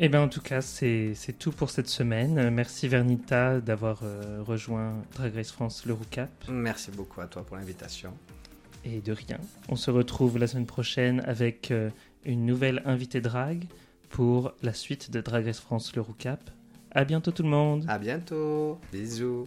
Eh bien, en tout cas, c'est tout pour cette semaine. Merci Vernita d'avoir euh, rejoint Drag Race France le Roucap. Merci beaucoup à toi pour l'invitation. Et de rien. On se retrouve la semaine prochaine avec une nouvelle invitée drag pour la suite de Drag Race France le Roucap. À bientôt tout le monde. À bientôt, bisous.